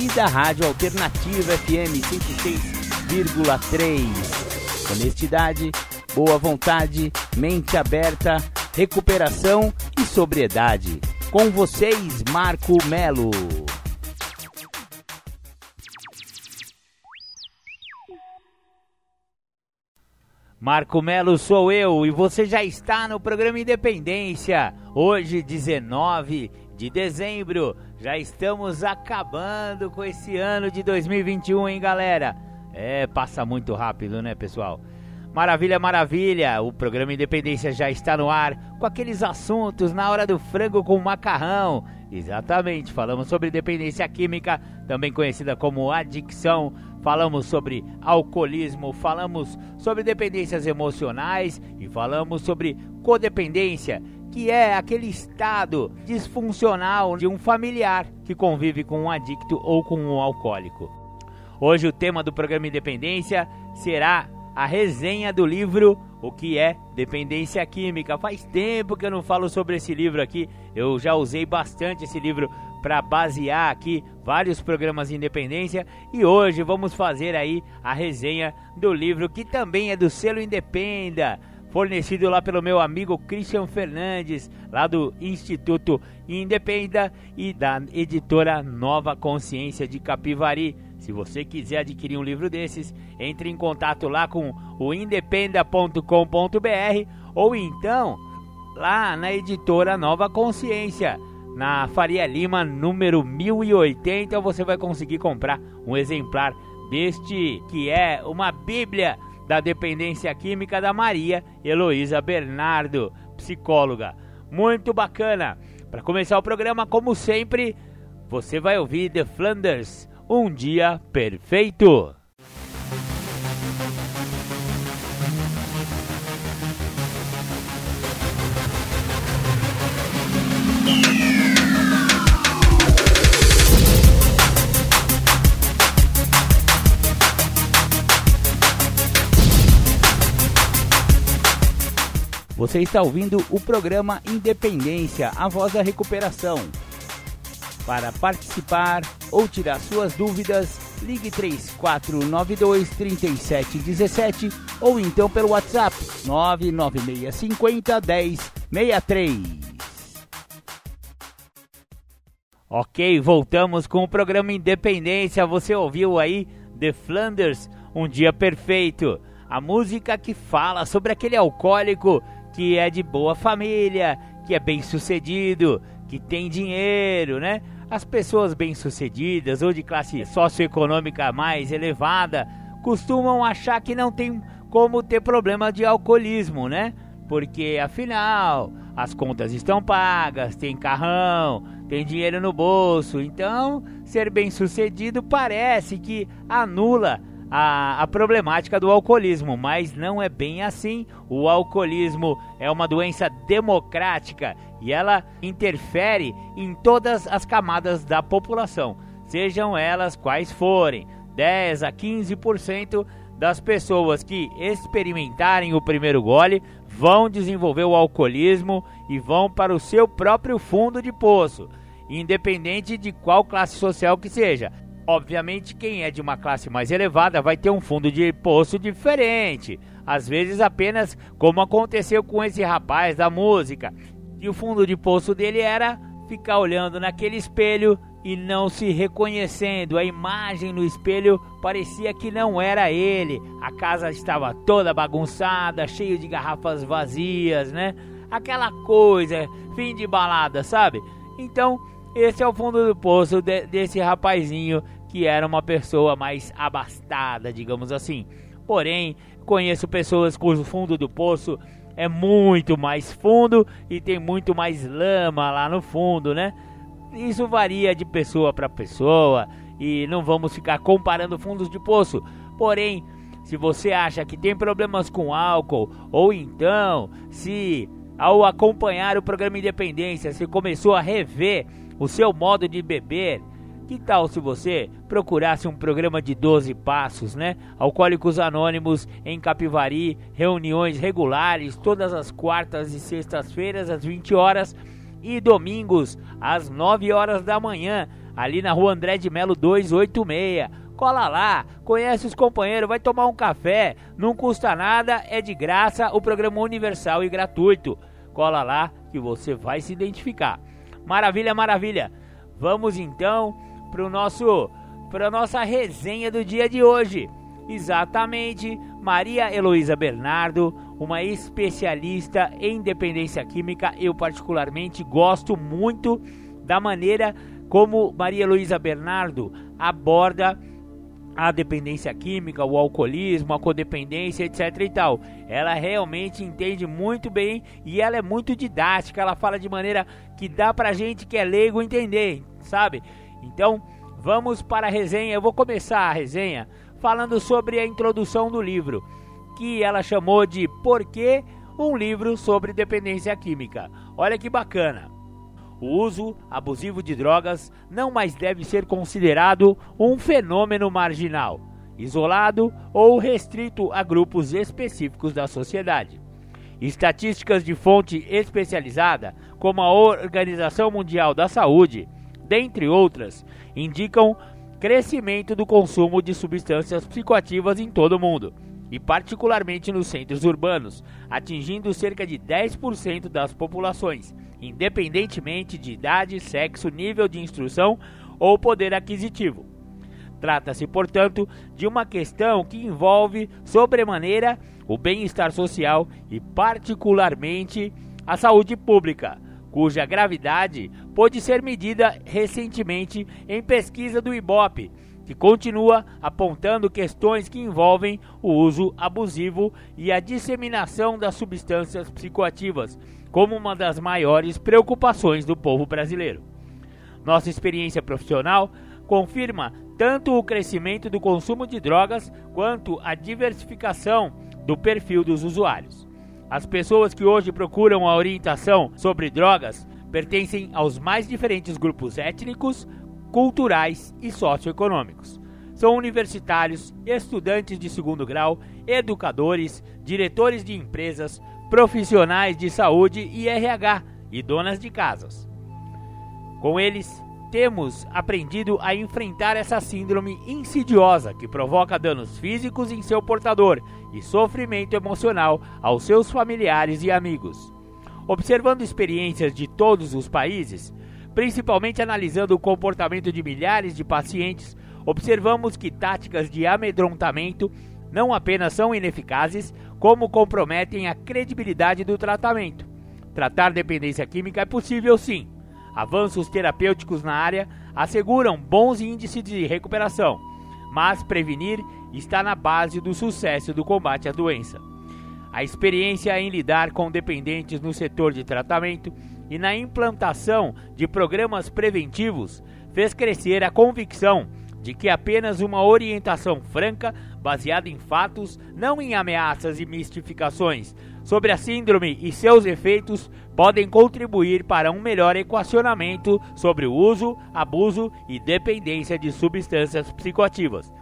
e da Rádio Alternativa FM 106,3. Honestidade, boa vontade, mente aberta, recuperação e sobriedade. Com vocês, Marco Melo. Marco Melo sou eu e você já está no programa Independência. Hoje, 19 de dezembro, já estamos acabando com esse ano de 2021, hein, galera? É, passa muito rápido, né, pessoal? Maravilha, maravilha! O programa Independência já está no ar com aqueles assuntos na hora do frango com macarrão. Exatamente, falamos sobre dependência química, também conhecida como adicção falamos sobre alcoolismo, falamos sobre dependências emocionais e falamos sobre codependência, que é aquele estado disfuncional de um familiar que convive com um adicto ou com um alcoólico. Hoje o tema do programa Independência será a resenha do livro O que é Dependência Química. Faz tempo que eu não falo sobre esse livro aqui, eu já usei bastante esse livro para basear aqui vários programas de independência e hoje vamos fazer aí a resenha do livro que também é do selo Independa, fornecido lá pelo meu amigo Christian Fernandes, lá do Instituto Independa e da editora Nova Consciência de Capivari. Se você quiser adquirir um livro desses, entre em contato lá com o independa.com.br ou então lá na editora Nova Consciência na Faria Lima, número 1080, você vai conseguir comprar um exemplar deste que é uma Bíblia da dependência química da Maria Heloísa Bernardo, psicóloga. Muito bacana. Para começar o programa, como sempre, você vai ouvir The Flanders, Um Dia Perfeito. Você está ouvindo o programa Independência, a voz da recuperação. Para participar ou tirar suas dúvidas, ligue 3492 3717 ou então pelo WhatsApp 99650 1063. Ok, voltamos com o programa Independência. Você ouviu aí The Flanders, Um Dia Perfeito. A música que fala sobre aquele alcoólico que é de boa família, que é bem sucedido, que tem dinheiro, né? As pessoas bem-sucedidas ou de classe socioeconômica mais elevada costumam achar que não tem como ter problema de alcoolismo, né? Porque afinal as contas estão pagas, tem carrão, tem dinheiro no bolso, então ser bem-sucedido parece que anula a, a problemática do alcoolismo, mas não é bem assim. O alcoolismo é uma doença democrática e ela interfere em todas as camadas da população, sejam elas quais forem. 10 a 15% das pessoas que experimentarem o primeiro gole vão desenvolver o alcoolismo e vão para o seu próprio fundo de poço, independente de qual classe social que seja. Obviamente, quem é de uma classe mais elevada vai ter um fundo de poço diferente. Às vezes, apenas como aconteceu com esse rapaz da música. E o fundo de poço dele era ficar olhando naquele espelho e não se reconhecendo. A imagem no espelho parecia que não era ele. A casa estava toda bagunçada, cheio de garrafas vazias, né? Aquela coisa, fim de balada, sabe? Então, esse é o fundo do poço de, desse rapazinho que era uma pessoa mais abastada, digamos assim. Porém, conheço pessoas cujo fundo do poço é muito mais fundo e tem muito mais lama lá no fundo, né? Isso varia de pessoa para pessoa e não vamos ficar comparando fundos de poço. Porém, se você acha que tem problemas com álcool, ou então se ao acompanhar o programa Independência você começou a rever o seu modo de beber, que tal se você procurasse um programa de 12 passos, né? Alcoólicos Anônimos em Capivari, reuniões regulares todas as quartas e sextas-feiras às 20 horas e domingos às 9 horas da manhã, ali na Rua André de Melo 286. Cola lá, conhece os companheiros, vai tomar um café, não custa nada, é de graça, o programa universal e gratuito. Cola lá que você vai se identificar. Maravilha, maravilha. Vamos então para o nosso para nossa resenha do dia de hoje. Exatamente, Maria Heloísa Bernardo, uma especialista em dependência química. Eu particularmente gosto muito da maneira como Maria Heloísa Bernardo aborda a dependência química, o alcoolismo, a codependência, etc e tal. Ela realmente entende muito bem e ela é muito didática, ela fala de maneira que dá pra gente que é leigo entender, sabe? Então, Vamos para a resenha. Eu vou começar a resenha falando sobre a introdução do livro, que ela chamou de Por que um livro sobre dependência química. Olha que bacana. O uso abusivo de drogas não mais deve ser considerado um fenômeno marginal, isolado ou restrito a grupos específicos da sociedade. Estatísticas de fonte especializada, como a Organização Mundial da Saúde, dentre outras, indicam crescimento do consumo de substâncias psicoativas em todo o mundo, e particularmente nos centros urbanos, atingindo cerca de 10% das populações, independentemente de idade, sexo, nível de instrução ou poder aquisitivo. Trata-se, portanto, de uma questão que envolve sobremaneira o bem-estar social e, particularmente, a saúde pública cuja gravidade pôde ser medida recentemente em pesquisa do IBOP, que continua apontando questões que envolvem o uso abusivo e a disseminação das substâncias psicoativas como uma das maiores preocupações do povo brasileiro. Nossa experiência profissional confirma tanto o crescimento do consumo de drogas quanto a diversificação do perfil dos usuários. As pessoas que hoje procuram a orientação sobre drogas pertencem aos mais diferentes grupos étnicos, culturais e socioeconômicos. São universitários, estudantes de segundo grau, educadores, diretores de empresas, profissionais de saúde e RH e donas de casas. Com eles, temos aprendido a enfrentar essa síndrome insidiosa que provoca danos físicos em seu portador e sofrimento emocional aos seus familiares e amigos. Observando experiências de todos os países, principalmente analisando o comportamento de milhares de pacientes, observamos que táticas de amedrontamento não apenas são ineficazes, como comprometem a credibilidade do tratamento. Tratar dependência química é possível sim Avanços terapêuticos na área asseguram bons índices de recuperação, mas prevenir está na base do sucesso do combate à doença. A experiência em lidar com dependentes no setor de tratamento e na implantação de programas preventivos fez crescer a convicção de que apenas uma orientação franca, baseada em fatos, não em ameaças e mistificações, sobre a síndrome e seus efeitos podem contribuir para um melhor equacionamento sobre o uso, abuso e dependência de substâncias psicoativas.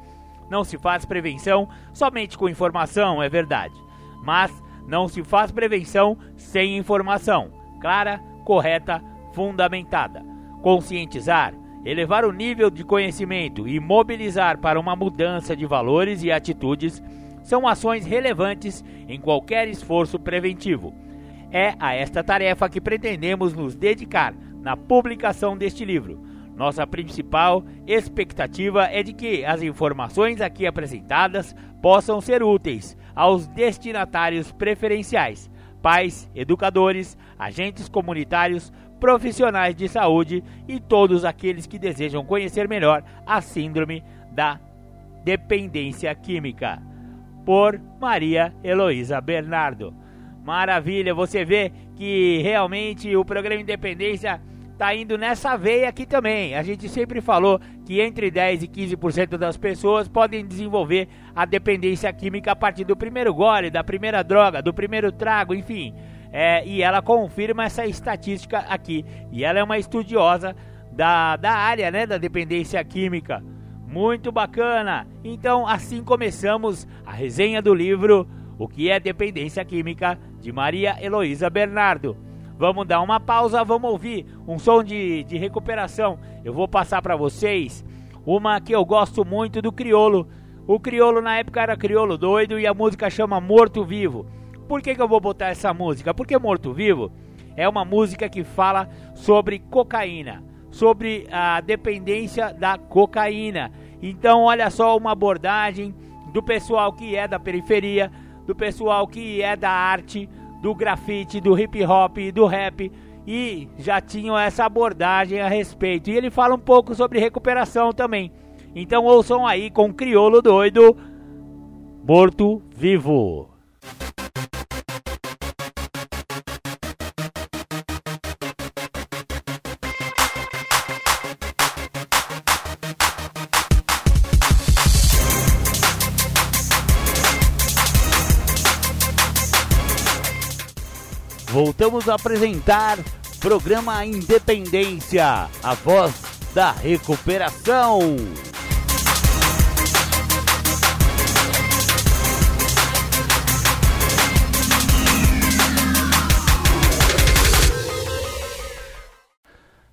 Não se faz prevenção somente com informação, é verdade, mas não se faz prevenção sem informação clara, correta, fundamentada. Conscientizar, elevar o nível de conhecimento e mobilizar para uma mudança de valores e atitudes são ações relevantes em qualquer esforço preventivo é a esta tarefa que pretendemos nos dedicar na publicação deste livro. Nossa principal expectativa é de que as informações aqui apresentadas possam ser úteis aos destinatários preferenciais, pais, educadores, agentes comunitários, profissionais de saúde e todos aqueles que desejam conhecer melhor a síndrome da dependência química. Por Maria Heloísa Bernardo. Maravilha, você vê que realmente o programa Independência tá indo nessa veia aqui também. A gente sempre falou que entre 10 e 15% das pessoas podem desenvolver a dependência química a partir do primeiro gole, da primeira droga, do primeiro trago, enfim. É, e ela confirma essa estatística aqui. E ela é uma estudiosa da, da área né, da dependência química. Muito bacana! Então, assim começamos a resenha do livro O que é Dependência Química de Maria Heloísa Bernardo. Vamos dar uma pausa, vamos ouvir um som de, de recuperação. Eu vou passar para vocês uma que eu gosto muito do Criolo. O Criolo na época era Criolo doido e a música chama Morto Vivo. Por que, que eu vou botar essa música? Porque Morto Vivo é uma música que fala sobre cocaína, sobre a dependência da cocaína. Então, olha só uma abordagem do pessoal que é da periferia, do pessoal que é da arte, do grafite, do hip hop, do rap e já tinham essa abordagem a respeito. E ele fala um pouco sobre recuperação também. Então ouçam aí com Criolo Doido, Morto Vivo. Voltamos a apresentar programa Independência, a voz da recuperação.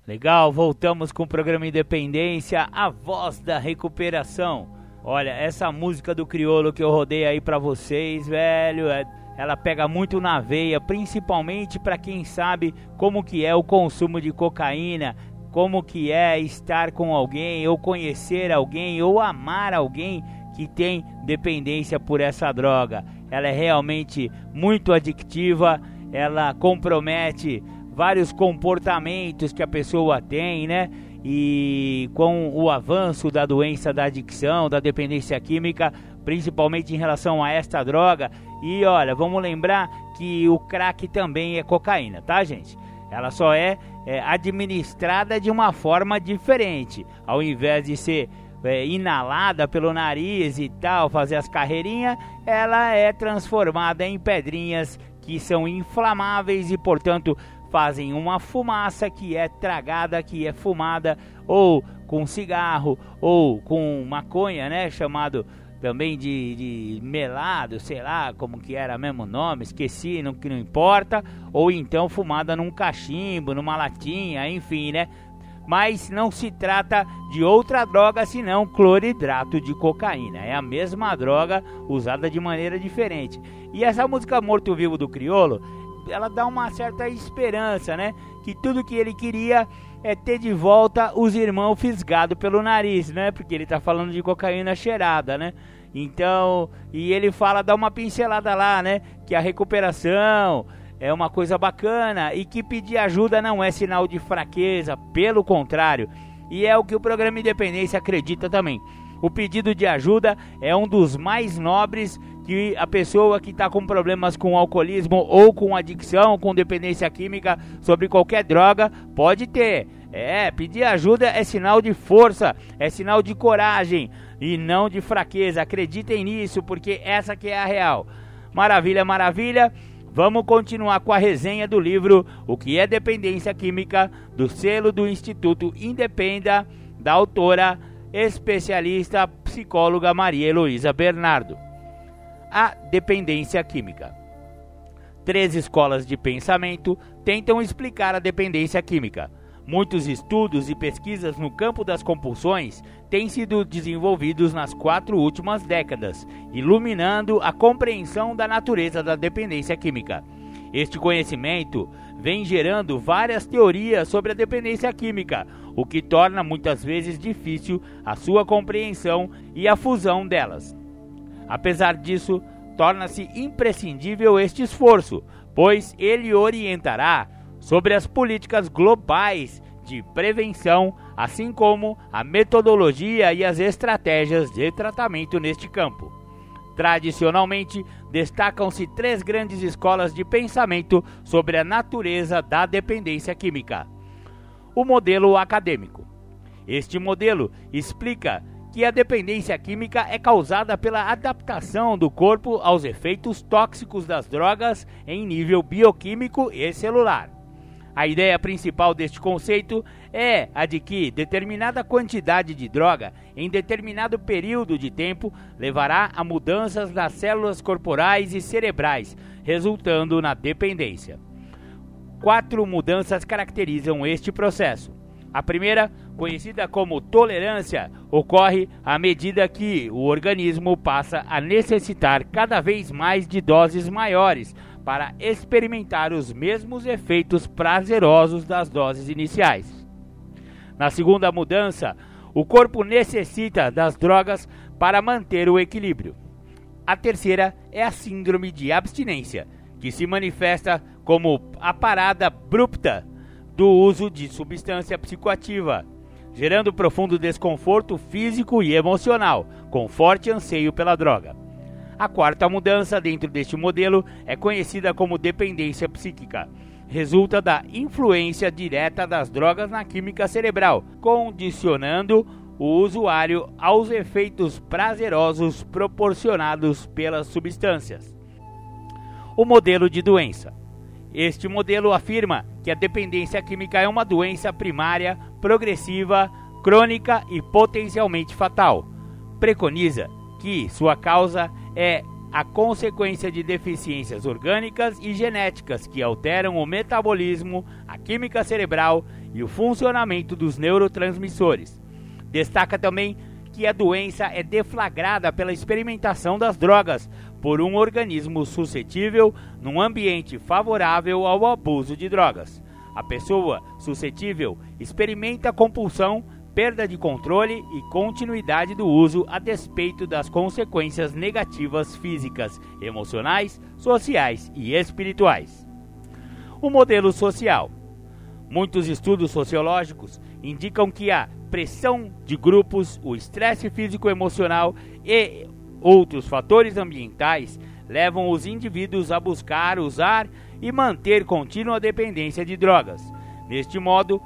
Legal, voltamos com o programa Independência, a voz da recuperação. Olha, essa música do Criolo que eu rodei aí para vocês, velho, é ela pega muito na veia, principalmente para quem sabe como que é o consumo de cocaína, como que é estar com alguém, ou conhecer alguém, ou amar alguém que tem dependência por essa droga. Ela é realmente muito adictiva, ela compromete vários comportamentos que a pessoa tem, né? E com o avanço da doença da adicção, da dependência química, principalmente em relação a esta droga, e olha, vamos lembrar que o crack também é cocaína, tá, gente? Ela só é, é administrada de uma forma diferente. Ao invés de ser é, inalada pelo nariz e tal, fazer as carreirinhas, ela é transformada em pedrinhas que são inflamáveis e, portanto, fazem uma fumaça que é tragada, que é fumada, ou com cigarro, ou com maconha, né? Chamado também de, de melado, sei lá como que era mesmo o nome, esqueci, não, que não importa, ou então fumada num cachimbo, numa latinha, enfim, né? Mas não se trata de outra droga senão cloridrato de cocaína. É a mesma droga usada de maneira diferente. E essa música Morto Vivo do Criolo, ela dá uma certa esperança, né? Que tudo que ele queria é ter de volta os irmãos fisgados pelo nariz, né? Porque ele tá falando de cocaína cheirada, né? Então, e ele fala, dá uma pincelada lá, né? Que a recuperação é uma coisa bacana e que pedir ajuda não é sinal de fraqueza, pelo contrário. E é o que o programa Independência acredita também. O pedido de ajuda é um dos mais nobres que a pessoa que está com problemas com alcoolismo ou com adicção, com dependência química sobre qualquer droga pode ter. É, pedir ajuda é sinal de força, é sinal de coragem e não de fraqueza. Acreditem nisso, porque essa que é a real. Maravilha, maravilha. Vamos continuar com a resenha do livro O que é dependência química, do selo do Instituto Independa, da autora especialista psicóloga Maria Heloísa Bernardo. A dependência química. Três escolas de pensamento tentam explicar a dependência química. Muitos estudos e pesquisas no campo das compulsões têm sido desenvolvidos nas quatro últimas décadas, iluminando a compreensão da natureza da dependência química. Este conhecimento vem gerando várias teorias sobre a dependência química, o que torna muitas vezes difícil a sua compreensão e a fusão delas. Apesar disso, torna-se imprescindível este esforço, pois ele orientará sobre as políticas globais de prevenção, assim como a metodologia e as estratégias de tratamento neste campo. Tradicionalmente, destacam-se três grandes escolas de pensamento sobre a natureza da dependência química. o modelo acadêmico. Este modelo explica que a dependência química é causada pela adaptação do corpo aos efeitos tóxicos das drogas em nível bioquímico e celular. A ideia principal deste conceito é a de que determinada quantidade de droga em determinado período de tempo levará a mudanças nas células corporais e cerebrais, resultando na dependência. Quatro mudanças caracterizam este processo. A primeira, conhecida como tolerância, ocorre à medida que o organismo passa a necessitar cada vez mais de doses maiores para experimentar os mesmos efeitos prazerosos das doses iniciais. Na segunda mudança, o corpo necessita das drogas para manter o equilíbrio. A terceira é a síndrome de abstinência, que se manifesta como a parada abrupta do uso de substância psicoativa, gerando profundo desconforto físico e emocional, com forte anseio pela droga. A quarta mudança dentro deste modelo é conhecida como dependência psíquica. Resulta da influência direta das drogas na química cerebral, condicionando o usuário aos efeitos prazerosos proporcionados pelas substâncias. O modelo de doença. Este modelo afirma que a dependência química é uma doença primária, progressiva, crônica e potencialmente fatal. Preconiza que sua causa é a consequência de deficiências orgânicas e genéticas que alteram o metabolismo, a química cerebral e o funcionamento dos neurotransmissores. Destaca também que a doença é deflagrada pela experimentação das drogas por um organismo suscetível num ambiente favorável ao abuso de drogas. A pessoa suscetível experimenta compulsão, perda de controle e continuidade do uso a despeito das consequências negativas físicas, emocionais, sociais e espirituais. O modelo social. Muitos estudos sociológicos indicam que a pressão de grupos, o estresse físico-emocional e outros fatores ambientais levam os indivíduos a buscar, usar e manter contínua dependência de drogas. Neste modo,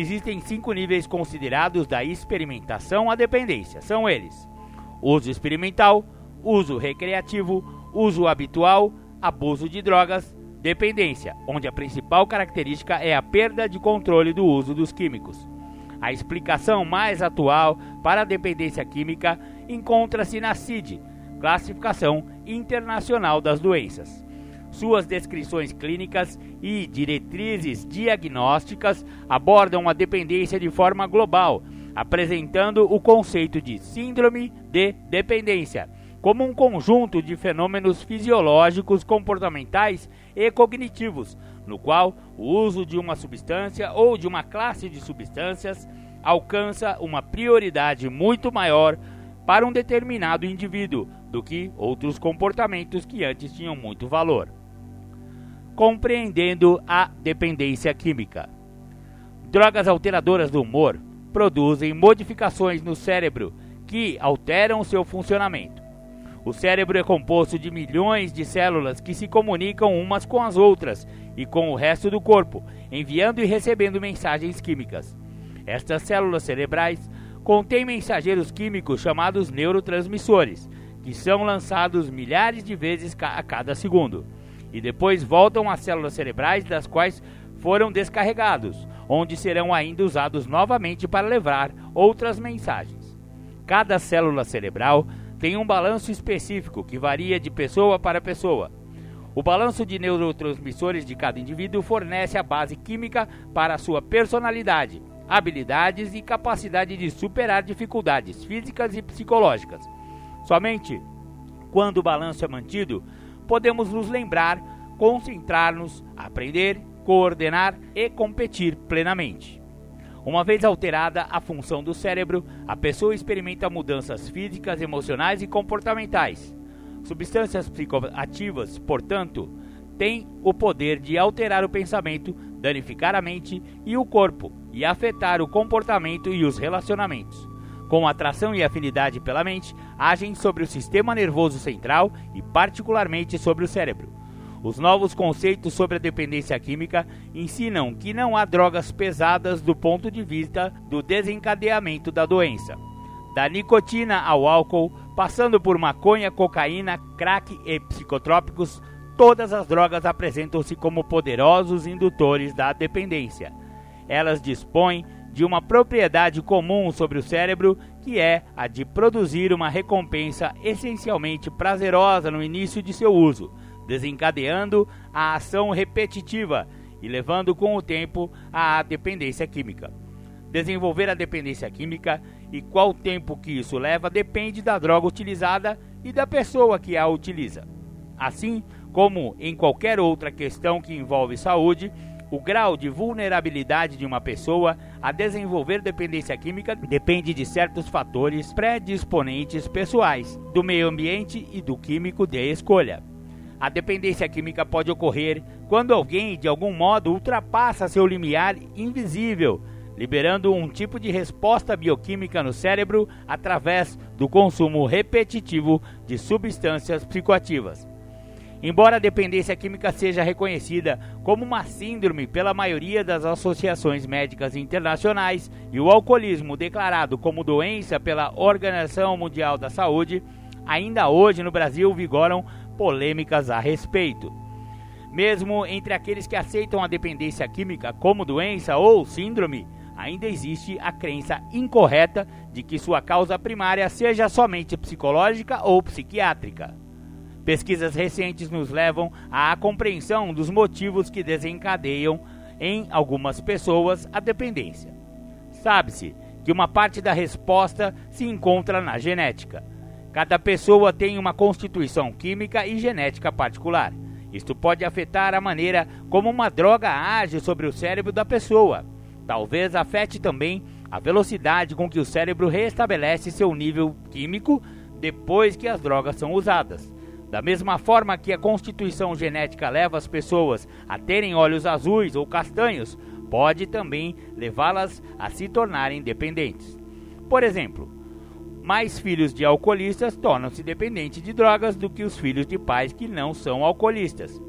existem cinco níveis considerados da experimentação à dependência. São eles: uso experimental, uso recreativo, uso habitual, abuso de drogas, dependência, onde a principal característica é a perda de controle do uso dos químicos. A explicação mais atual para a dependência química encontra-se na CID, Classificação Internacional das Doenças. Suas descrições clínicas e diretrizes diagnósticas abordam a dependência de forma global, apresentando o conceito de síndrome de dependência como um conjunto de fenômenos fisiológicos, comportamentais e cognitivos, no qual o uso de uma substância ou de uma classe de substâncias alcança uma prioridade muito maior para um determinado indivíduo do que outros comportamentos que antes tinham muito valor. Compreendendo a dependência química. Drogas alteradoras do humor produzem modificações no cérebro que alteram seu funcionamento. O cérebro é composto de milhões de células que se comunicam umas com as outras e com o resto do corpo, enviando e recebendo mensagens químicas. Estas células cerebrais contêm mensageiros químicos chamados neurotransmissores, que são lançados milhares de vezes a cada segundo, e depois voltam às células cerebrais das quais foram descarregados, onde serão ainda usados novamente para levar outras mensagens. Cada célula cerebral tem um balanço específico que varia de pessoa para pessoa. O balanço de neurotransmissores de cada indivíduo fornece a base química para a sua personalidade, habilidades e capacidade de superar dificuldades físicas e psicológicas. Somente quando o balanço é mantido, podemos nos lembrar, concentrar-nos, aprender, coordenar e competir plenamente. Uma vez alterada a função do cérebro, a pessoa experimenta mudanças físicas, emocionais e comportamentais. Substâncias psicoativas, portanto, têm o poder de alterar o pensamento, danificar a mente e o corpo e afetar o comportamento e os relacionamentos. Com atração e afinidade pela mente, agem sobre o sistema nervoso central e, particularmente, sobre o cérebro. Os novos conceitos sobre a dependência química ensinam que não há drogas pesadas do ponto de vista do desencadeamento da doença. Da nicotina ao álcool, passando por maconha, cocaína, crack e psicotrópicos, todas as drogas apresentam-se como poderosos indutores da dependência. Elas dispõem de uma propriedade comum sobre o cérebro, que é a de produzir uma recompensa essencialmente prazerosa no início de seu uso, desencadeando a ação repetitiva e levando com o tempo à dependência química. Desenvolver a dependência química e qual tempo que isso leva depende da droga utilizada e da pessoa que a utiliza. Assim como em qualquer outra questão que envolve saúde, o grau de vulnerabilidade de uma pessoa a desenvolver dependência química depende de certos fatores predisponentes pessoais, do meio ambiente e do químico de escolha. A dependência química pode ocorrer quando alguém, de algum modo, ultrapassa seu limiar invisível, liberando um tipo de resposta bioquímica no cérebro através do consumo repetitivo de substâncias psicoativas. Embora a dependência química seja reconhecida como uma síndrome pela maioria das associações médicas internacionais e o alcoolismo declarado como doença pela Organização Mundial da Saúde, ainda hoje no Brasil vigoram polêmicas a respeito. Mesmo entre aqueles que aceitam a dependência química como doença ou síndrome, ainda existe a crença incorreta de que sua causa primária seja somente psicológica ou psiquiátrica. Pesquisas recentes nos levam à compreensão dos motivos que desencadeiam em algumas pessoas a dependência. Sabe-se que uma parte da resposta se encontra na genética. Cada pessoa tem uma constituição química e genética particular. Isto pode afetar a maneira como uma droga age sobre o cérebro da pessoa. Talvez afete também a velocidade com que o cérebro restabelece seu nível químico depois que as drogas são usadas. Da mesma forma que a constituição genética leva as pessoas a terem olhos azuis ou castanhos, pode também levá-las a se tornarem dependentes. Por exemplo, mais filhos de alcoolistas tornam-se dependentes de drogas do que os filhos de pais que não são alcoolistas.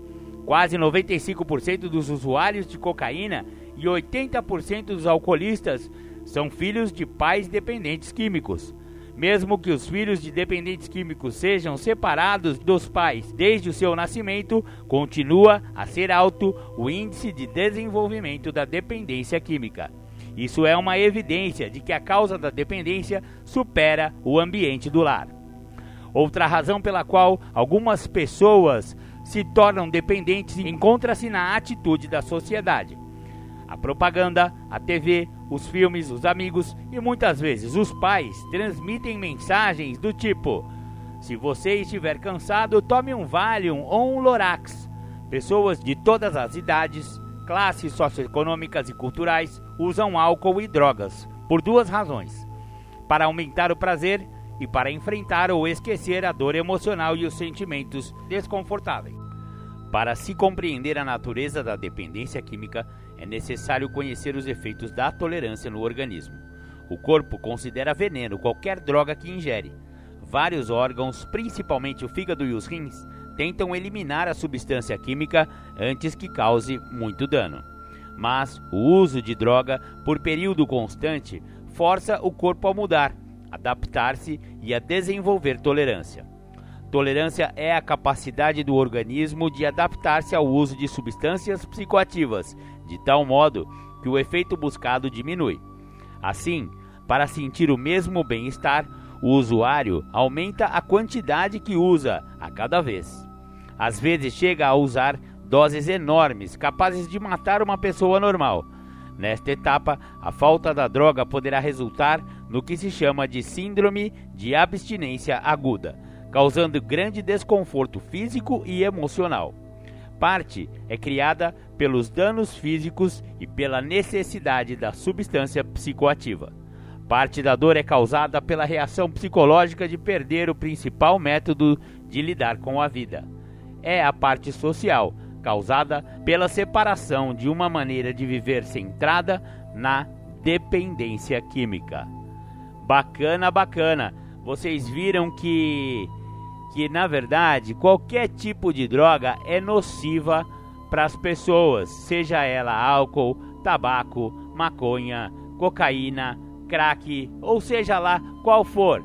Quase 95% dos usuários de cocaína e 80% dos alcoolistas são filhos de pais dependentes químicos. Mesmo que os filhos de dependentes químicos sejam separados dos pais desde o seu nascimento, continua a ser alto o índice de desenvolvimento da dependência química. Isso é uma evidência de que a causa da dependência supera o ambiente do lar. Outra razão pela qual algumas pessoas se tornam dependentes encontra-se na atitude da sociedade. A propaganda, a TV, os filmes, os amigos e muitas vezes os pais transmitem mensagens do tipo: se você estiver cansado, tome um Valium ou um Lorax. Pessoas de todas as idades, classes socioeconômicas e culturais usam álcool e drogas por duas razões: para aumentar o prazer e para enfrentar ou esquecer a dor emocional e os sentimentos desconfortáveis. Para se compreender a natureza da dependência química, é necessário conhecer os efeitos da tolerância no organismo. O corpo considera veneno qualquer droga que ingere. Vários órgãos, principalmente o fígado e os rins, tentam eliminar a substância química antes que cause muito dano. Mas o uso de droga por período constante força o corpo a mudar, adaptar-se e a desenvolver tolerância. Tolerância é a capacidade do organismo de adaptar-se ao uso de substâncias psicoativas, de tal modo que o efeito buscado diminui. Assim, para sentir o mesmo bem-estar, o usuário aumenta a quantidade que usa a cada vez. Às vezes chega a usar doses enormes, capazes de matar uma pessoa normal. Nesta etapa, a falta da droga poderá resultar no que se chama de síndrome de abstinência aguda causando grande desconforto físico e emocional. Parte é criada pelos danos físicos e pela necessidade da substância psicoativa. Parte da dor é causada pela reação psicológica de perder o principal método de lidar com a vida. É a parte social, causada pela separação de uma maneira de viver centrada na dependência química. Bacana, bacana. Vocês viram que que na verdade qualquer tipo de droga é nociva para as pessoas, seja ela álcool, tabaco, maconha, cocaína, crack, ou seja lá qual for.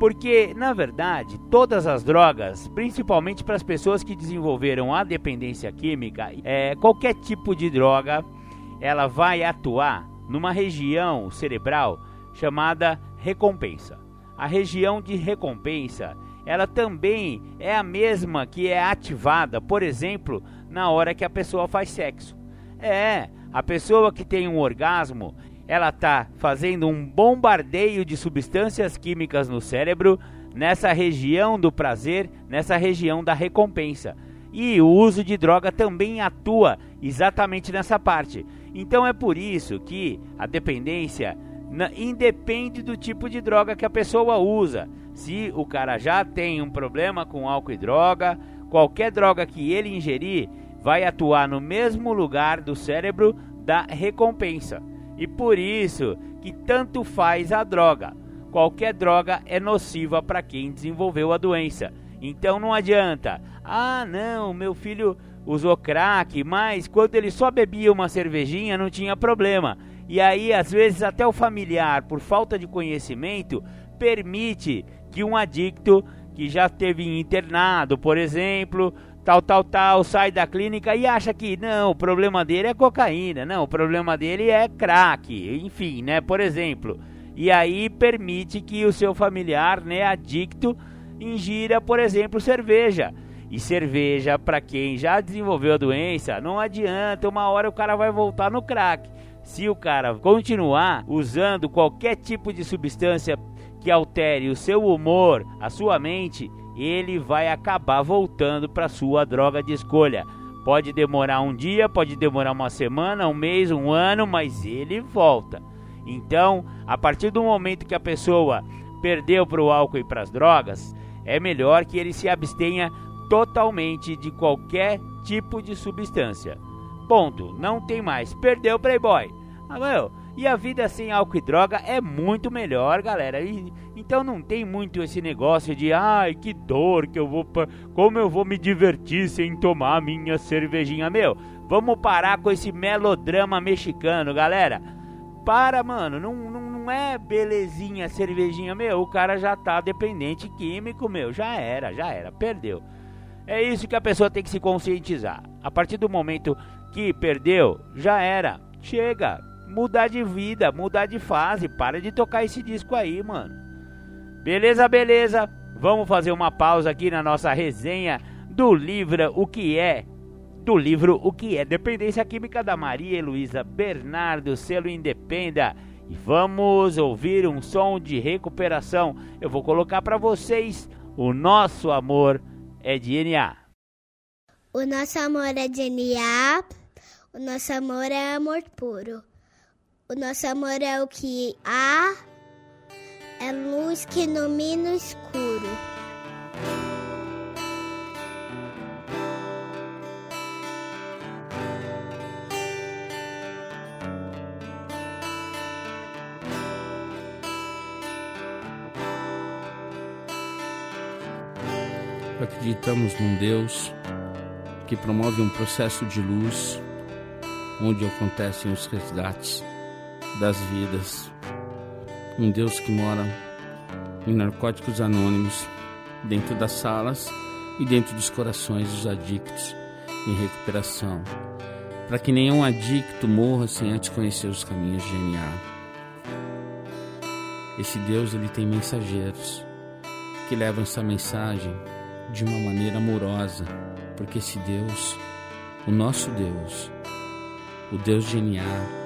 Porque, na verdade, todas as drogas, principalmente para as pessoas que desenvolveram a dependência química, é, qualquer tipo de droga, ela vai atuar numa região cerebral chamada recompensa. A região de recompensa, ela também é a mesma que é ativada, por exemplo, na hora que a pessoa faz sexo. É, a pessoa que tem um orgasmo, ela está fazendo um bombardeio de substâncias químicas no cérebro nessa região do prazer, nessa região da recompensa. E o uso de droga também atua exatamente nessa parte. Então é por isso que a dependência independe do tipo de droga que a pessoa usa. Se o cara já tem um problema com álcool e droga, qualquer droga que ele ingerir vai atuar no mesmo lugar do cérebro da recompensa. E por isso que tanto faz a droga. Qualquer droga é nociva para quem desenvolveu a doença. Então não adianta. Ah, não, meu filho usou crack, mas quando ele só bebia uma cervejinha não tinha problema. E aí, às vezes, até o familiar, por falta de conhecimento, permite que um adicto que já teve internado, por exemplo, tal, tal, tal, sai da clínica e acha que não, o problema dele é cocaína, não, o problema dele é crack, enfim, né, por exemplo. E aí permite que o seu familiar, né, adicto, ingira, por exemplo, cerveja. E cerveja, para quem já desenvolveu a doença, não adianta, uma hora o cara vai voltar no crack. Se o cara continuar usando qualquer tipo de substância que altere o seu humor, a sua mente, ele vai acabar voltando para sua droga de escolha. Pode demorar um dia, pode demorar uma semana, um mês, um ano, mas ele volta. Então, a partir do momento que a pessoa perdeu para o álcool e para as drogas, é melhor que ele se abstenha totalmente de qualquer tipo de substância. Ponto. Não tem mais. Perdeu o Playboy. Meu, e a vida sem álcool e droga é muito melhor, galera. E, então não tem muito esse negócio de ai que dor que eu vou. Como eu vou me divertir sem tomar minha cervejinha, meu. Vamos parar com esse melodrama mexicano, galera. Para, mano, não, não, não é belezinha cervejinha, meu. O cara já tá dependente químico, meu. Já era, já era, perdeu. É isso que a pessoa tem que se conscientizar. A partir do momento que perdeu, já era. Chega, mudar de vida, mudar de fase. Para de tocar esse disco aí, mano. Beleza, beleza? Vamos fazer uma pausa aqui na nossa resenha do livro O que é do livro O que é Dependência Química da Maria Heloísa Bernardo, selo Independa. E vamos ouvir um som de recuperação. Eu vou colocar para vocês O Nosso Amor é DNA. O nosso amor é DNA. O nosso amor é amor puro. O nosso amor é o que há, é luz que ilumina o escuro. Acreditamos num Deus que promove um processo de luz onde acontecem os resgates das vidas. Um Deus que mora em narcóticos anônimos, dentro das salas e dentro dos corações dos adictos em recuperação, para que nenhum adicto morra sem antes conhecer os caminhos de DNA. Esse Deus ele tem mensageiros que levam essa mensagem de uma maneira amorosa, porque esse Deus, o nosso Deus, o Deus de DNA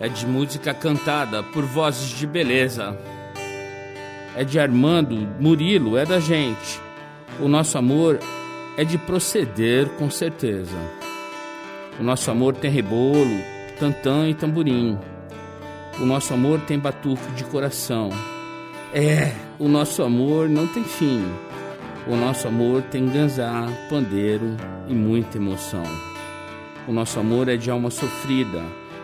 É de música cantada por vozes de beleza é de Armando, Murilo, é da gente. O nosso amor é de proceder com certeza. O nosso amor tem rebolo, tantã e tamborim. O nosso amor tem batuque de coração. É, o nosso amor não tem fim. O nosso amor tem ganzá, pandeiro e muita emoção. O nosso amor é de alma sofrida.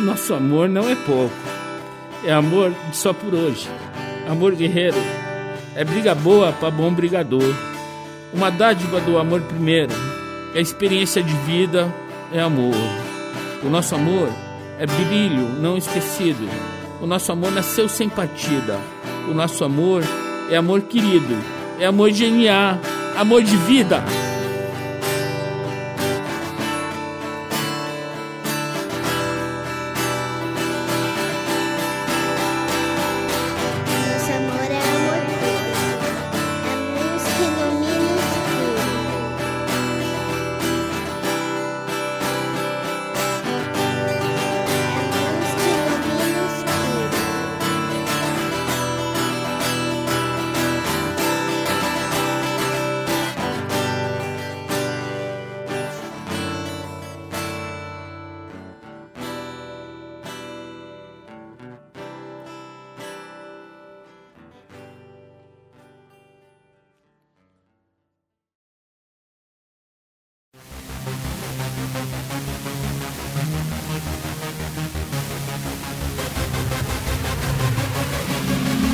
nosso amor não é pouco, é amor só por hoje, amor guerreiro, é briga boa para bom brigador, uma dádiva do amor primeiro, é experiência de vida, é amor. O nosso amor é brilho não esquecido. O nosso amor nasceu sem partida. O nosso amor é amor querido, é amor genial, amor de vida.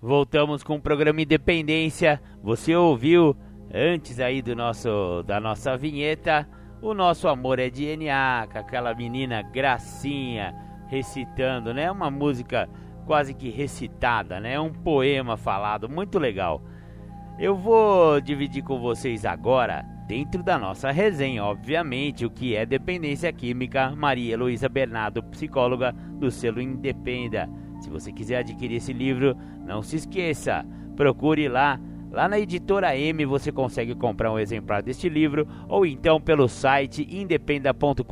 Voltamos com o programa Independência. Você ouviu antes aí do nosso da nossa vinheta o nosso amor é DNA, com aquela menina Gracinha recitando, né? Uma música quase que recitada, né? Um poema falado, muito legal. Eu vou dividir com vocês agora, dentro da nossa resenha, obviamente, o que é dependência química. Maria Heloísa Bernardo, psicóloga do selo Independa. Se você quiser adquirir esse livro, não se esqueça, procure lá Lá na editora M você consegue comprar um exemplar deste livro ou então pelo site independa.com.br.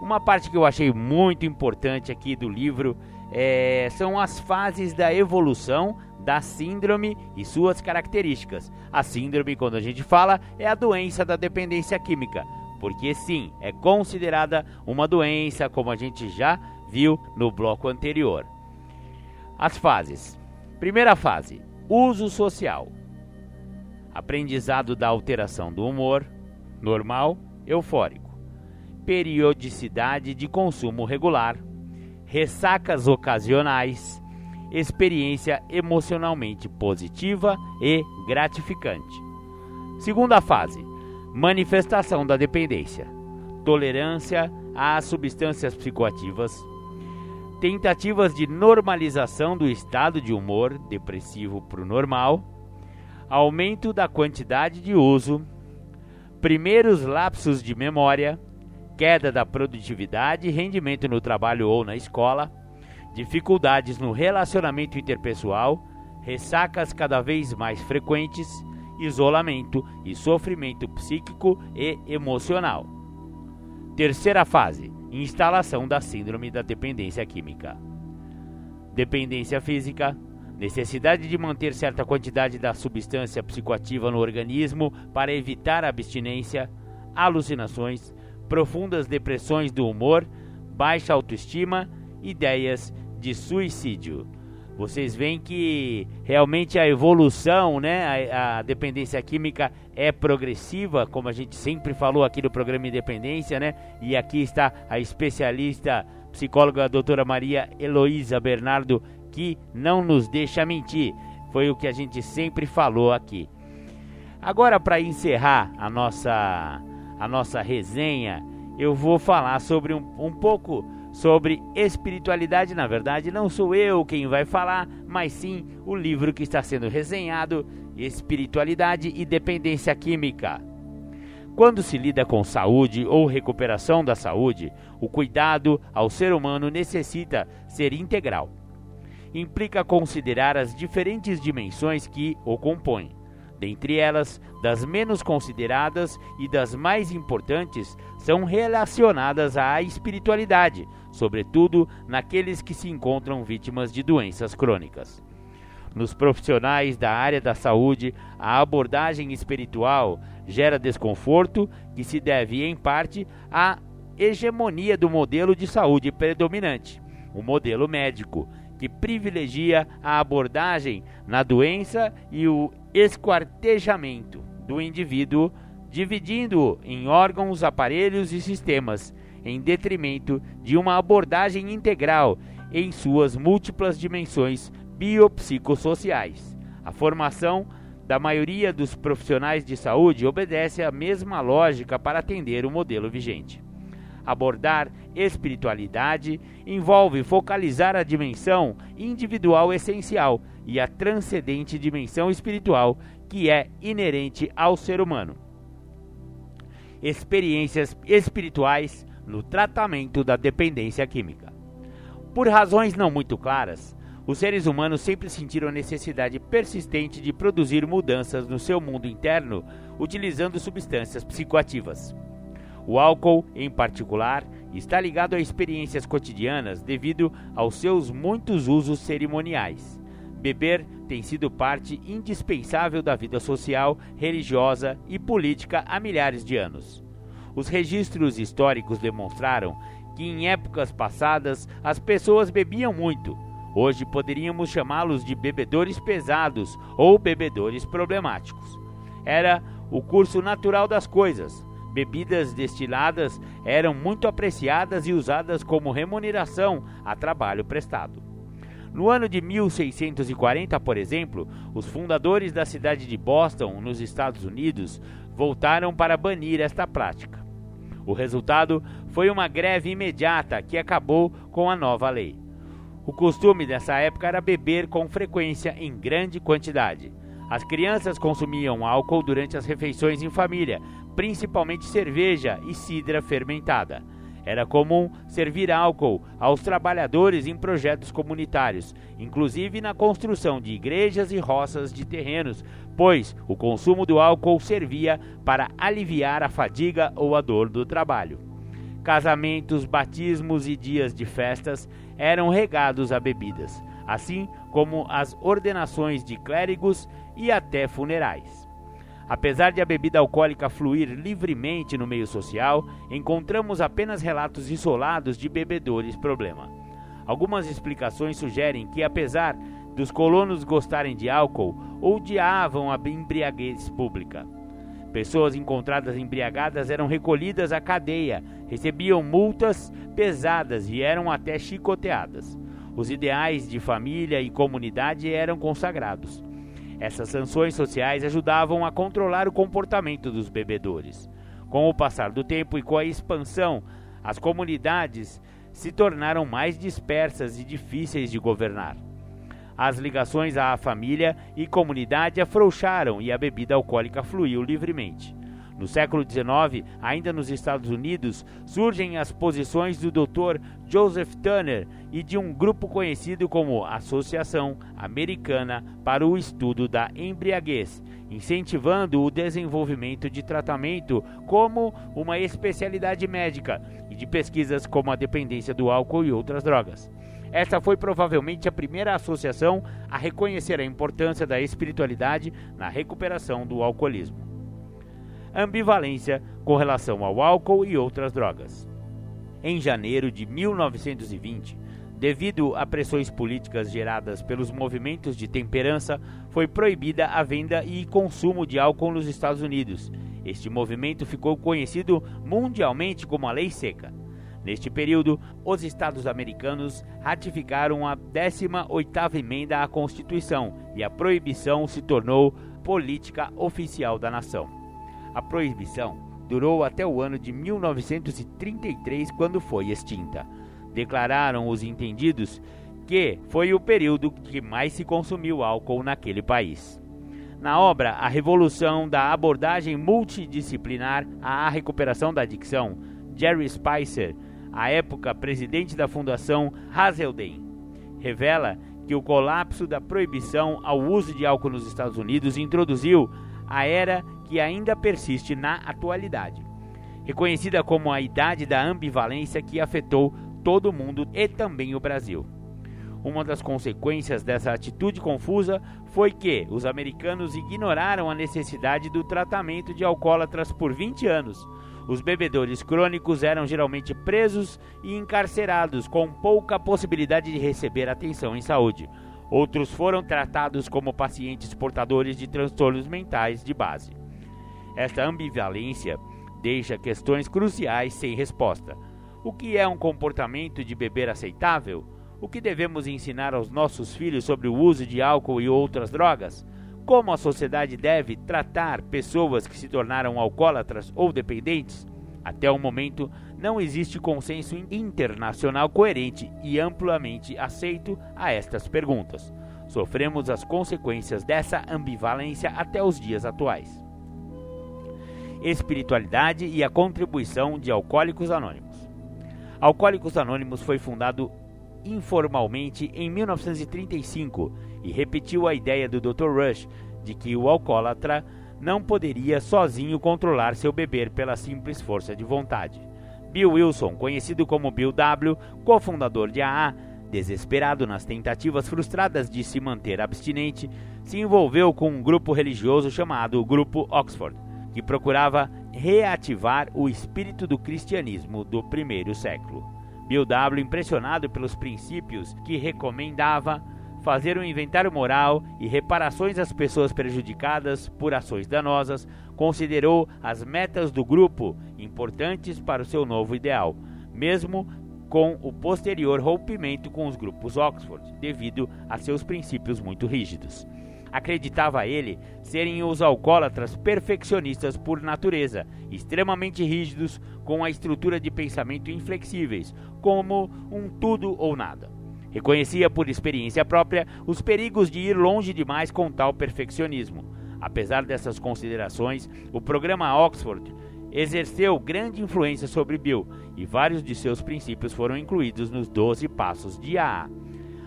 Uma parte que eu achei muito importante aqui do livro é, são as fases da evolução da síndrome e suas características. A síndrome, quando a gente fala, é a doença da dependência química, porque sim, é considerada uma doença, como a gente já viu no bloco anterior. As fases. Primeira fase: Uso social. Aprendizado da alteração do humor, normal, eufórico. Periodicidade de consumo regular. Ressacas ocasionais. Experiência emocionalmente positiva e gratificante. Segunda fase: manifestação da dependência. Tolerância às substâncias psicoativas tentativas de normalização do estado de humor depressivo para o normal, aumento da quantidade de uso, primeiros lapsos de memória, queda da produtividade e rendimento no trabalho ou na escola, dificuldades no relacionamento interpessoal, ressacas cada vez mais frequentes isolamento e sofrimento psíquico e emocional. Terceira fase: instalação da síndrome da dependência química. Dependência física, necessidade de manter certa quantidade da substância psicoativa no organismo para evitar abstinência, alucinações, profundas depressões do humor, baixa autoestima, ideias de suicídio. Vocês veem que realmente a evolução, né, a, a, dependência química é progressiva, como a gente sempre falou aqui no programa Independência, né? E aqui está a especialista psicóloga doutora Maria Heloísa Bernardo, que não nos deixa mentir. Foi o que a gente sempre falou aqui. Agora, para encerrar a nossa, a nossa resenha, eu vou falar sobre um, um pouco sobre espiritualidade. Na verdade, não sou eu quem vai falar, mas sim o livro que está sendo resenhado: Espiritualidade e Dependência Química. Quando se lida com saúde ou recuperação da saúde, o cuidado ao ser humano necessita ser integral. Implica considerar as diferentes dimensões que o compõem. Dentre elas, das menos consideradas e das mais importantes são relacionadas à espiritualidade, sobretudo naqueles que se encontram vítimas de doenças crônicas. Nos profissionais da área da saúde, a abordagem espiritual gera desconforto que se deve, em parte, à hegemonia do modelo de saúde predominante, o modelo médico, que privilegia a abordagem na doença e o esquartejamento do indivíduo, dividindo-o em órgãos, aparelhos e sistemas, em detrimento de uma abordagem integral em suas múltiplas dimensões biopsicossociais. A formação da maioria dos profissionais de saúde obedece à mesma lógica para atender o modelo vigente. Abordar espiritualidade envolve focalizar a dimensão individual essencial e a transcendente dimensão espiritual que é inerente ao ser humano. Experiências espirituais no tratamento da dependência química. Por razões não muito claras, os seres humanos sempre sentiram a necessidade persistente de produzir mudanças no seu mundo interno utilizando substâncias psicoativas. O álcool, em particular, está ligado a experiências cotidianas devido aos seus muitos usos cerimoniais. Beber tem sido parte indispensável da vida social, religiosa e política há milhares de anos. Os registros históricos demonstraram que em épocas passadas as pessoas bebiam muito. Hoje poderíamos chamá-los de bebedores pesados ou bebedores problemáticos. Era o curso natural das coisas. Bebidas destiladas eram muito apreciadas e usadas como remuneração a trabalho prestado. No ano de 1640, por exemplo, os fundadores da cidade de Boston, nos Estados Unidos, voltaram para banir esta prática. O resultado foi uma greve imediata que acabou com a nova lei. O costume dessa época era beber com frequência em grande quantidade. As crianças consumiam álcool durante as refeições em família, principalmente cerveja e cidra fermentada. Era comum servir álcool aos trabalhadores em projetos comunitários, inclusive na construção de igrejas e roças de terrenos, pois o consumo do álcool servia para aliviar a fadiga ou a dor do trabalho. Casamentos, batismos e dias de festas eram regados a bebidas, assim como as ordenações de clérigos e até funerais. Apesar de a bebida alcoólica fluir livremente no meio social, encontramos apenas relatos isolados de bebedores problema. Algumas explicações sugerem que, apesar dos colonos gostarem de álcool, odiavam a embriaguez pública. Pessoas encontradas embriagadas eram recolhidas à cadeia, recebiam multas pesadas e eram até chicoteadas. Os ideais de família e comunidade eram consagrados. Essas sanções sociais ajudavam a controlar o comportamento dos bebedores. Com o passar do tempo e com a expansão, as comunidades se tornaram mais dispersas e difíceis de governar. As ligações à família e comunidade afrouxaram e a bebida alcoólica fluiu livremente. No século XIX, ainda nos Estados Unidos, surgem as posições do Dr. Joseph Turner e de um grupo conhecido como Associação Americana para o Estudo da Embriaguez, incentivando o desenvolvimento de tratamento como uma especialidade médica e de pesquisas como a dependência do álcool e outras drogas. Esta foi provavelmente a primeira associação a reconhecer a importância da espiritualidade na recuperação do alcoolismo ambivalência com relação ao álcool e outras drogas. Em janeiro de 1920, devido a pressões políticas geradas pelos movimentos de temperança, foi proibida a venda e consumo de álcool nos Estados Unidos. Este movimento ficou conhecido mundialmente como a Lei Seca. Neste período, os estados americanos ratificaram a 18ª emenda à Constituição e a proibição se tornou política oficial da nação. A proibição durou até o ano de 1933, quando foi extinta. Declararam os entendidos que foi o período que mais se consumiu álcool naquele país. Na obra A Revolução da Abordagem Multidisciplinar à Recuperação da Adicção, Jerry Spicer, à época presidente da Fundação Hazelden, revela que o colapso da proibição ao uso de álcool nos Estados Unidos introduziu a era que ainda persiste na atualidade. Reconhecida como a idade da ambivalência que afetou todo o mundo e também o Brasil. Uma das consequências dessa atitude confusa foi que os americanos ignoraram a necessidade do tratamento de alcoólatras por 20 anos. Os bebedores crônicos eram geralmente presos e encarcerados com pouca possibilidade de receber atenção em saúde. Outros foram tratados como pacientes portadores de transtornos mentais de base. Esta ambivalência deixa questões cruciais sem resposta. O que é um comportamento de beber aceitável? O que devemos ensinar aos nossos filhos sobre o uso de álcool e outras drogas? Como a sociedade deve tratar pessoas que se tornaram alcoólatras ou dependentes? Até o momento, não existe consenso internacional coerente e amplamente aceito a estas perguntas. Sofremos as consequências dessa ambivalência até os dias atuais espiritualidade e a contribuição de Alcoólicos Anônimos. Alcoólicos Anônimos foi fundado informalmente em 1935 e repetiu a ideia do Dr. Rush de que o alcoólatra não poderia sozinho controlar seu beber pela simples força de vontade. Bill Wilson, conhecido como Bill W., cofundador de AA, desesperado nas tentativas frustradas de se manter abstinente, se envolveu com um grupo religioso chamado Grupo Oxford que procurava reativar o espírito do cristianismo do primeiro século. Bill W., impressionado pelos princípios que recomendava, fazer um inventário moral e reparações às pessoas prejudicadas por ações danosas, considerou as metas do grupo importantes para o seu novo ideal, mesmo com o posterior rompimento com os grupos Oxford, devido a seus princípios muito rígidos. Acreditava ele serem os alcoólatras perfeccionistas por natureza, extremamente rígidos, com a estrutura de pensamento inflexíveis, como um tudo ou nada. Reconhecia por experiência própria os perigos de ir longe demais com tal perfeccionismo. Apesar dessas considerações, o programa Oxford exerceu grande influência sobre Bill e vários de seus princípios foram incluídos nos 12 passos de AA.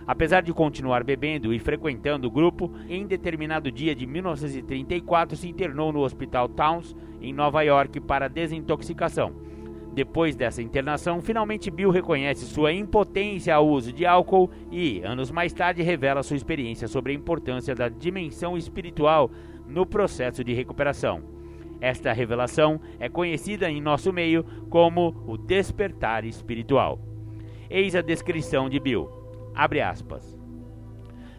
Apesar de continuar bebendo e frequentando o grupo, em determinado dia de 1934 se internou no Hospital Towns, em Nova York, para desintoxicação. Depois dessa internação, finalmente Bill reconhece sua impotência ao uso de álcool e, anos mais tarde, revela sua experiência sobre a importância da dimensão espiritual no processo de recuperação. Esta revelação é conhecida em nosso meio como o despertar espiritual. Eis a descrição de Bill. Abre aspas.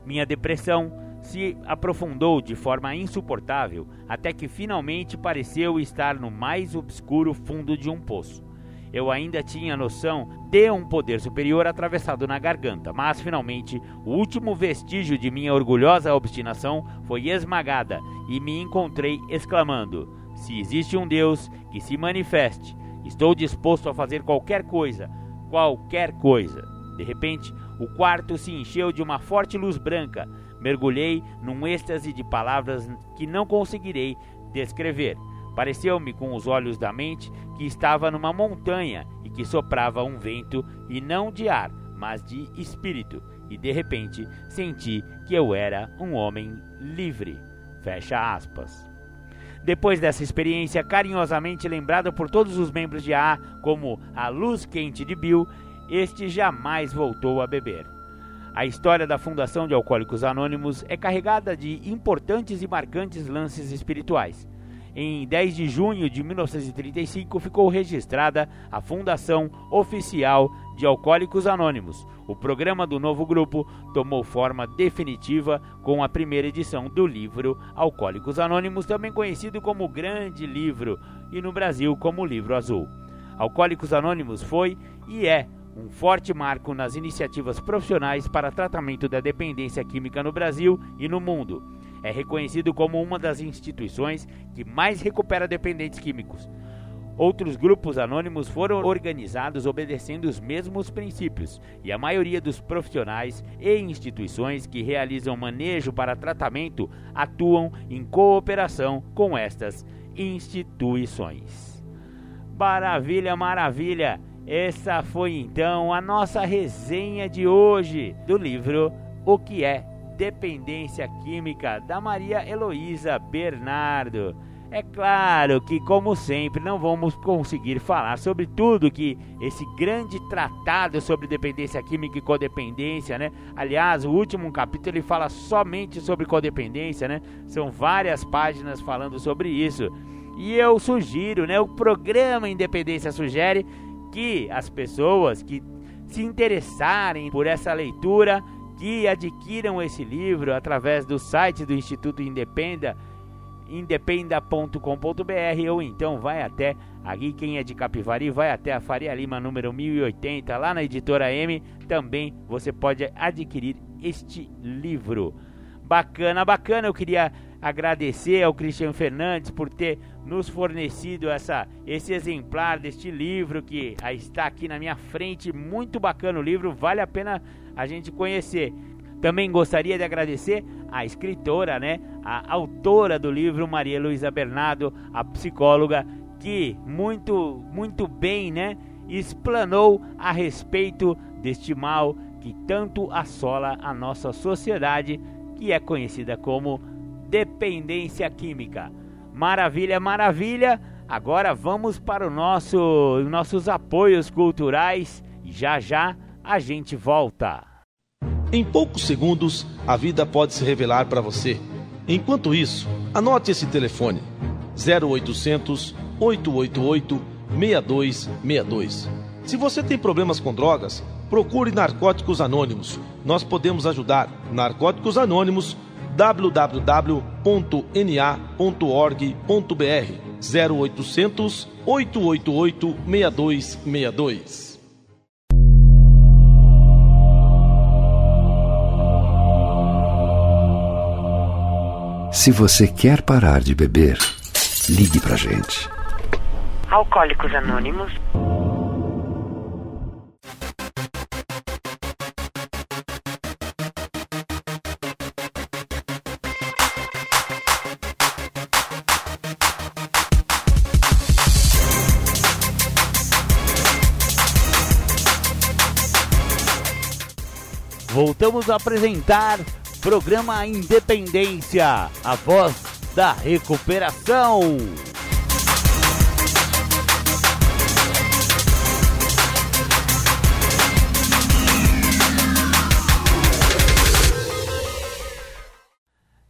Minha depressão se aprofundou de forma insuportável até que finalmente pareceu estar no mais obscuro fundo de um poço. Eu ainda tinha noção de um poder superior atravessado na garganta, mas finalmente o último vestígio de minha orgulhosa obstinação foi esmagada e me encontrei exclamando: Se existe um Deus, que se manifeste. Estou disposto a fazer qualquer coisa, qualquer coisa. De repente, o quarto se encheu de uma forte luz branca. Mergulhei num êxtase de palavras que não conseguirei descrever. Pareceu-me com os olhos da mente que estava numa montanha e que soprava um vento e não de ar, mas de espírito, e de repente senti que eu era um homem livre. Fecha aspas. Depois dessa experiência carinhosamente lembrada por todos os membros de AA como a luz quente de Bill, este jamais voltou a beber. A história da fundação de Alcoólicos Anônimos é carregada de importantes e marcantes lances espirituais. Em 10 de junho de 1935 ficou registrada a fundação oficial de Alcoólicos Anônimos. O programa do novo grupo tomou forma definitiva com a primeira edição do livro Alcoólicos Anônimos, também conhecido como Grande Livro e no Brasil como Livro Azul. Alcoólicos Anônimos foi e é um forte marco nas iniciativas profissionais para tratamento da dependência química no Brasil e no mundo. É reconhecido como uma das instituições que mais recupera dependentes químicos. Outros grupos anônimos foram organizados obedecendo os mesmos princípios, e a maioria dos profissionais e instituições que realizam manejo para tratamento atuam em cooperação com estas instituições. Maravilha, maravilha! Essa foi então a nossa resenha de hoje do livro O que é Dependência Química da Maria Heloísa Bernardo. É claro que, como sempre, não vamos conseguir falar sobre tudo que esse grande tratado sobre dependência química e codependência, né? Aliás, o último capítulo ele fala somente sobre codependência, né? São várias páginas falando sobre isso. E eu sugiro, né? O programa Independência sugere que as pessoas que se interessarem por essa leitura, que adquiram esse livro através do site do Instituto Independa, independa.com.br ou então vai até aqui quem é de Capivari vai até a Faria Lima número 1080 lá na editora M, também você pode adquirir este livro. Bacana, bacana, eu queria agradecer ao Cristian Fernandes por ter nos fornecido essa, esse exemplar deste livro que está aqui na minha frente. Muito bacana o livro, vale a pena a gente conhecer. Também gostaria de agradecer a escritora, né, a autora do livro, Maria Luísa Bernardo, a psicóloga, que muito, muito bem, né, explanou a respeito deste mal que tanto assola a nossa sociedade, que é conhecida como dependência química. Maravilha, maravilha. Agora vamos para o nosso nossos apoios culturais e já já a gente volta. Em poucos segundos, a vida pode se revelar para você. Enquanto isso, anote esse telefone: 0800 888 6262. Se você tem problemas com drogas, procure Narcóticos Anônimos. Nós podemos ajudar. Narcóticos Anônimos www.na.org.br 0800 888 6262. Se você quer parar de beber, ligue pra gente. Alcoólicos Anônimos Voltamos a apresentar programa Independência, a voz da recuperação.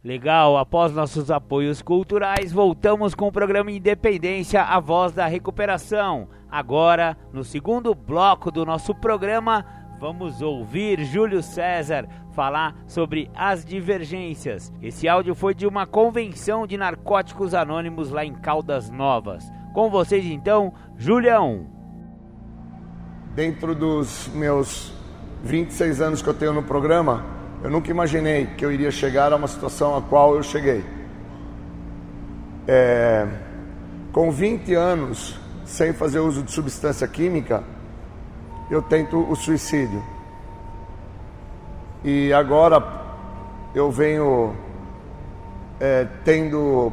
Legal, após nossos apoios culturais, voltamos com o programa Independência, a voz da recuperação. Agora, no segundo bloco do nosso programa, vamos ouvir Júlio César falar sobre as divergências. Esse áudio foi de uma convenção de narcóticos anônimos lá em Caldas Novas. Com vocês então, Julião. Dentro dos meus 26 anos que eu tenho no programa, eu nunca imaginei que eu iria chegar a uma situação a qual eu cheguei. É, com 20 anos sem fazer uso de substância química, eu tento o suicídio. E agora eu venho é, tendo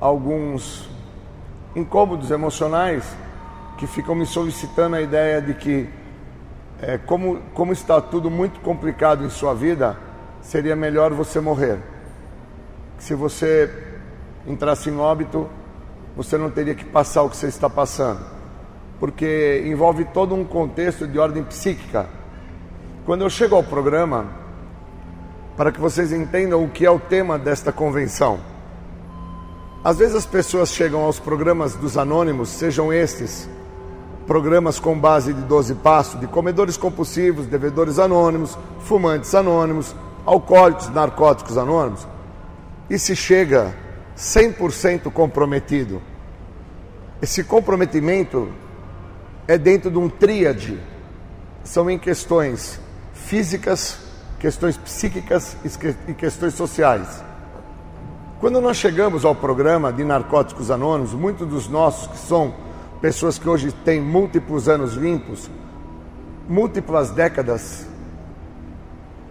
alguns incômodos emocionais que ficam me solicitando a ideia de que, é, como, como está tudo muito complicado em sua vida, seria melhor você morrer. Se você entrasse em óbito, você não teria que passar o que você está passando, porque envolve todo um contexto de ordem psíquica. Quando eu chego ao programa, para que vocês entendam o que é o tema desta convenção. Às vezes as pessoas chegam aos programas dos anônimos, sejam estes programas com base de 12 passos, de comedores compulsivos, devedores anônimos, fumantes anônimos, alcoólicos, narcóticos anônimos, e se chega 100% comprometido. Esse comprometimento é dentro de um tríade. São em questões físicas, questões psíquicas e questões sociais. Quando nós chegamos ao programa de Narcóticos Anônimos, muitos dos nossos que são pessoas que hoje têm múltiplos anos limpos, múltiplas décadas,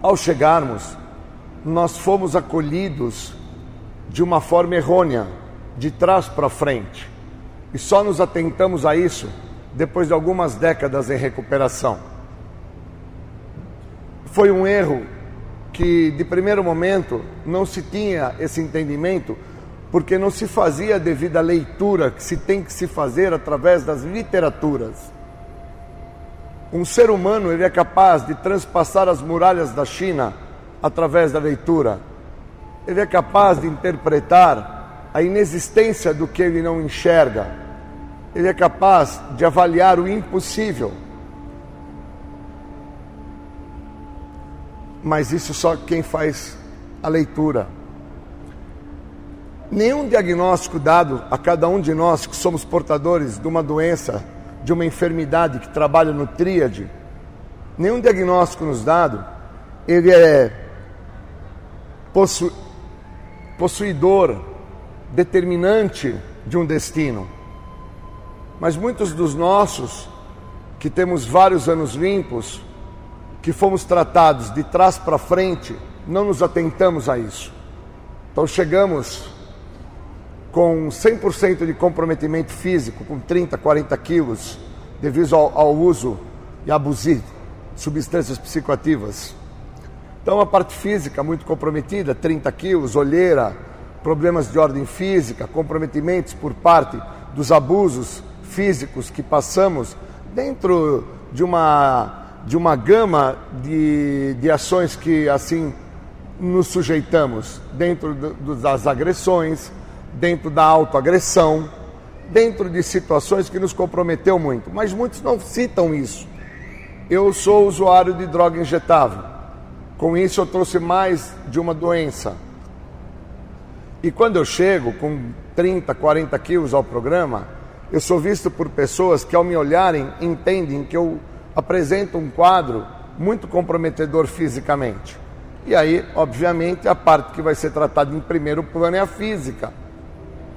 ao chegarmos, nós fomos acolhidos de uma forma errônea, de trás para frente. E só nos atentamos a isso depois de algumas décadas em recuperação. Foi um erro que, de primeiro momento, não se tinha esse entendimento, porque não se fazia a devida leitura que se tem que se fazer através das literaturas. Um ser humano ele é capaz de transpassar as muralhas da China através da leitura ele é capaz de interpretar a inexistência do que ele não enxerga. Ele é capaz de avaliar o impossível. Mas isso só quem faz a leitura. Nenhum diagnóstico dado a cada um de nós que somos portadores de uma doença, de uma enfermidade que trabalha no tríade, nenhum diagnóstico nos dado, ele é possu possuidor, determinante de um destino. Mas muitos dos nossos, que temos vários anos limpos, que fomos tratados de trás para frente, não nos atentamos a isso. Então chegamos com 100% de comprometimento físico, com 30, 40 quilos, devido ao, ao uso e abuso de substâncias psicoativas. Então, a parte física muito comprometida, 30 quilos, olheira, problemas de ordem física, comprometimentos por parte dos abusos físicos que passamos dentro de uma, de uma gama de, de ações que assim nos sujeitamos, dentro do, das agressões, dentro da autoagressão, dentro de situações que nos comprometeu muito. Mas muitos não citam isso. Eu sou usuário de droga injetável. Com isso, eu trouxe mais de uma doença. E quando eu chego com 30, 40 quilos ao programa, eu sou visto por pessoas que, ao me olharem, entendem que eu apresento um quadro muito comprometedor fisicamente. E aí, obviamente, a parte que vai ser tratada em primeiro plano é a física.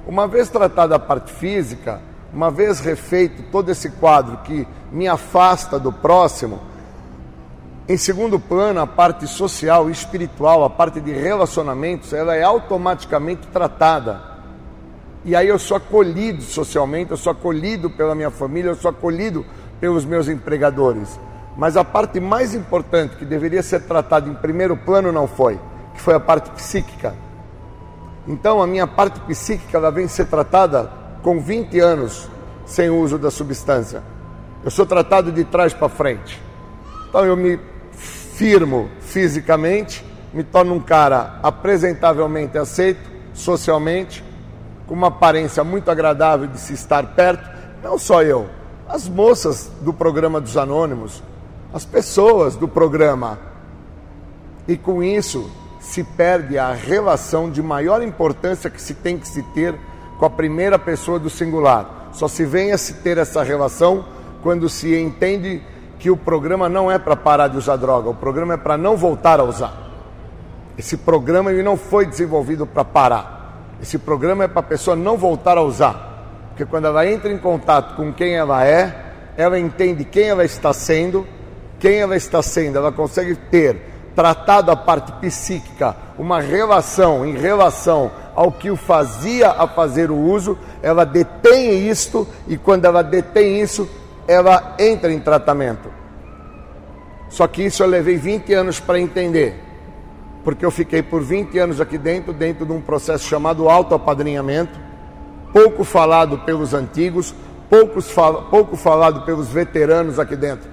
Uma vez tratada a parte física, uma vez refeito todo esse quadro que me afasta do próximo, em segundo plano, a parte social e espiritual, a parte de relacionamentos, ela é automaticamente tratada. E aí eu sou acolhido socialmente, eu sou acolhido pela minha família, eu sou acolhido pelos meus empregadores. Mas a parte mais importante que deveria ser tratada em primeiro plano não foi, que foi a parte psíquica. Então a minha parte psíquica ela vem ser tratada com 20 anos sem uso da substância. Eu sou tratado de trás para frente. Então eu me firmo fisicamente, me torno um cara apresentavelmente aceito socialmente, com uma aparência muito agradável de se estar perto. Não só eu, as moças do programa dos Anônimos, as pessoas do programa. E com isso se perde a relação de maior importância que se tem que se ter com a primeira pessoa do singular. Só se vem a se ter essa relação quando se entende que o programa não é para parar de usar droga, o programa é para não voltar a usar. Esse programa ele não foi desenvolvido para parar. Esse programa é para a pessoa não voltar a usar. Porque quando ela entra em contato com quem ela é, ela entende quem ela está sendo, quem ela está sendo, ela consegue ter tratado a parte psíquica, uma relação em relação ao que o fazia a fazer o uso, ela detém isto e quando ela detém isso, ela entra em tratamento. Só que isso eu levei 20 anos para entender, porque eu fiquei por 20 anos aqui dentro, dentro de um processo chamado autoapadrinhamento, pouco falado pelos antigos, poucos fal pouco falado pelos veteranos aqui dentro.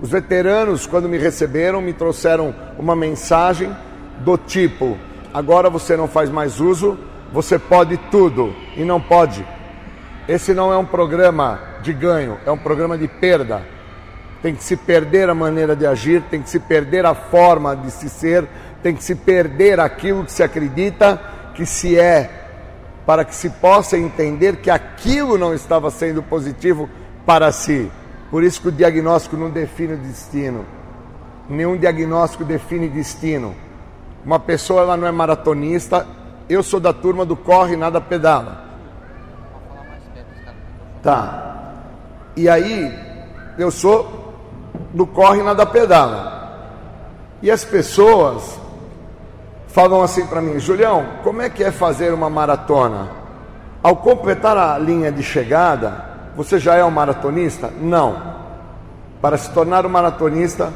Os veteranos, quando me receberam, me trouxeram uma mensagem do tipo: agora você não faz mais uso, você pode tudo e não pode. Esse não é um programa de ganho, é um programa de perda. Tem que se perder a maneira de agir, tem que se perder a forma de se ser, tem que se perder aquilo que se acredita que se é, para que se possa entender que aquilo não estava sendo positivo para si. Por isso que o diagnóstico não define o destino. Nenhum diagnóstico define destino. Uma pessoa ela não é maratonista. Eu sou da turma do corre nada pedala. Tá. E aí eu sou do corre nada pedala. E as pessoas falam assim para mim, Julião, como é que é fazer uma maratona? Ao completar a linha de chegada, você já é um maratonista? Não. Para se tornar um maratonista,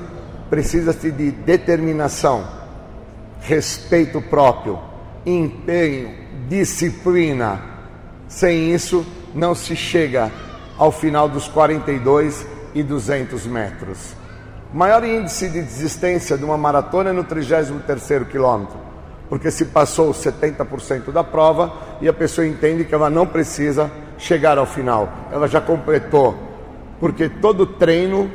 precisa-se de determinação, respeito próprio, empenho, disciplina. Sem isso, não se chega ao final dos 42 e 200 metros. O maior índice de desistência de uma maratona é no 33º quilômetro, porque se passou 70% da prova e a pessoa entende que ela não precisa chegar ao final. Ela já completou, porque todo treino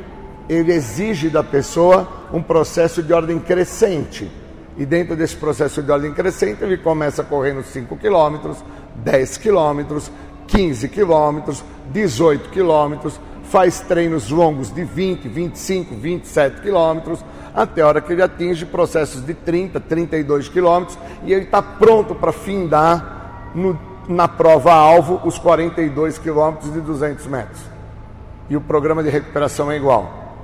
ele exige da pessoa um processo de ordem crescente. E dentro desse processo de ordem crescente, ele começa correndo 5 quilômetros, 10 quilômetros, 15 quilômetros, 18 quilômetros, faz treinos longos de 20, 25, 27 quilômetros, até a hora que ele atinge processos de 30, 32 quilômetros e ele está pronto para findar no na prova-alvo os 42 quilômetros de 200 metros. E o programa de recuperação é igual.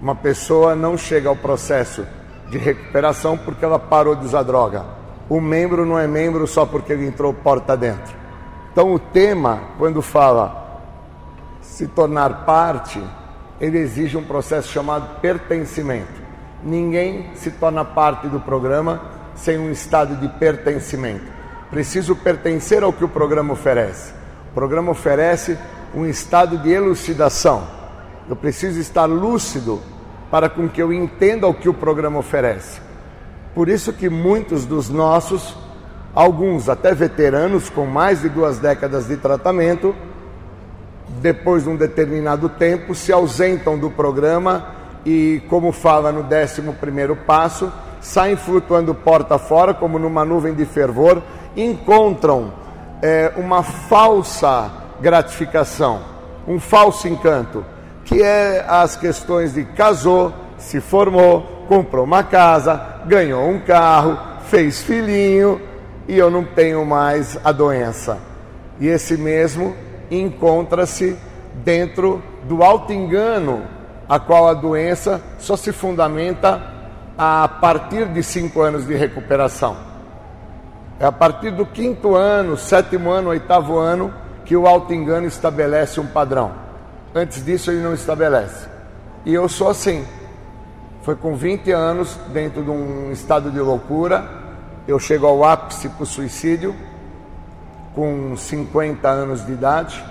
Uma pessoa não chega ao processo de recuperação porque ela parou de usar droga. O membro não é membro só porque ele entrou porta dentro. Então o tema, quando fala se tornar parte, ele exige um processo chamado pertencimento. Ninguém se torna parte do programa sem um estado de pertencimento. Preciso pertencer ao que o programa oferece. O programa oferece um estado de elucidação. Eu preciso estar lúcido para com que eu entenda o que o programa oferece. Por isso que muitos dos nossos, alguns até veteranos com mais de duas décadas de tratamento, depois de um determinado tempo se ausentam do programa e, como fala no 11 primeiro passo, saem flutuando porta fora como numa nuvem de fervor encontram é, uma falsa gratificação, um falso encanto, que é as questões de casou, se formou, comprou uma casa, ganhou um carro, fez filhinho e eu não tenho mais a doença. E esse mesmo encontra-se dentro do alto engano, a qual a doença só se fundamenta a partir de cinco anos de recuperação. É a partir do quinto ano, sétimo ano, oitavo ano, que o auto-engano estabelece um padrão. Antes disso, ele não estabelece. E eu sou assim. Foi com 20 anos, dentro de um estado de loucura, eu chego ao ápice para o suicídio, com 50 anos de idade,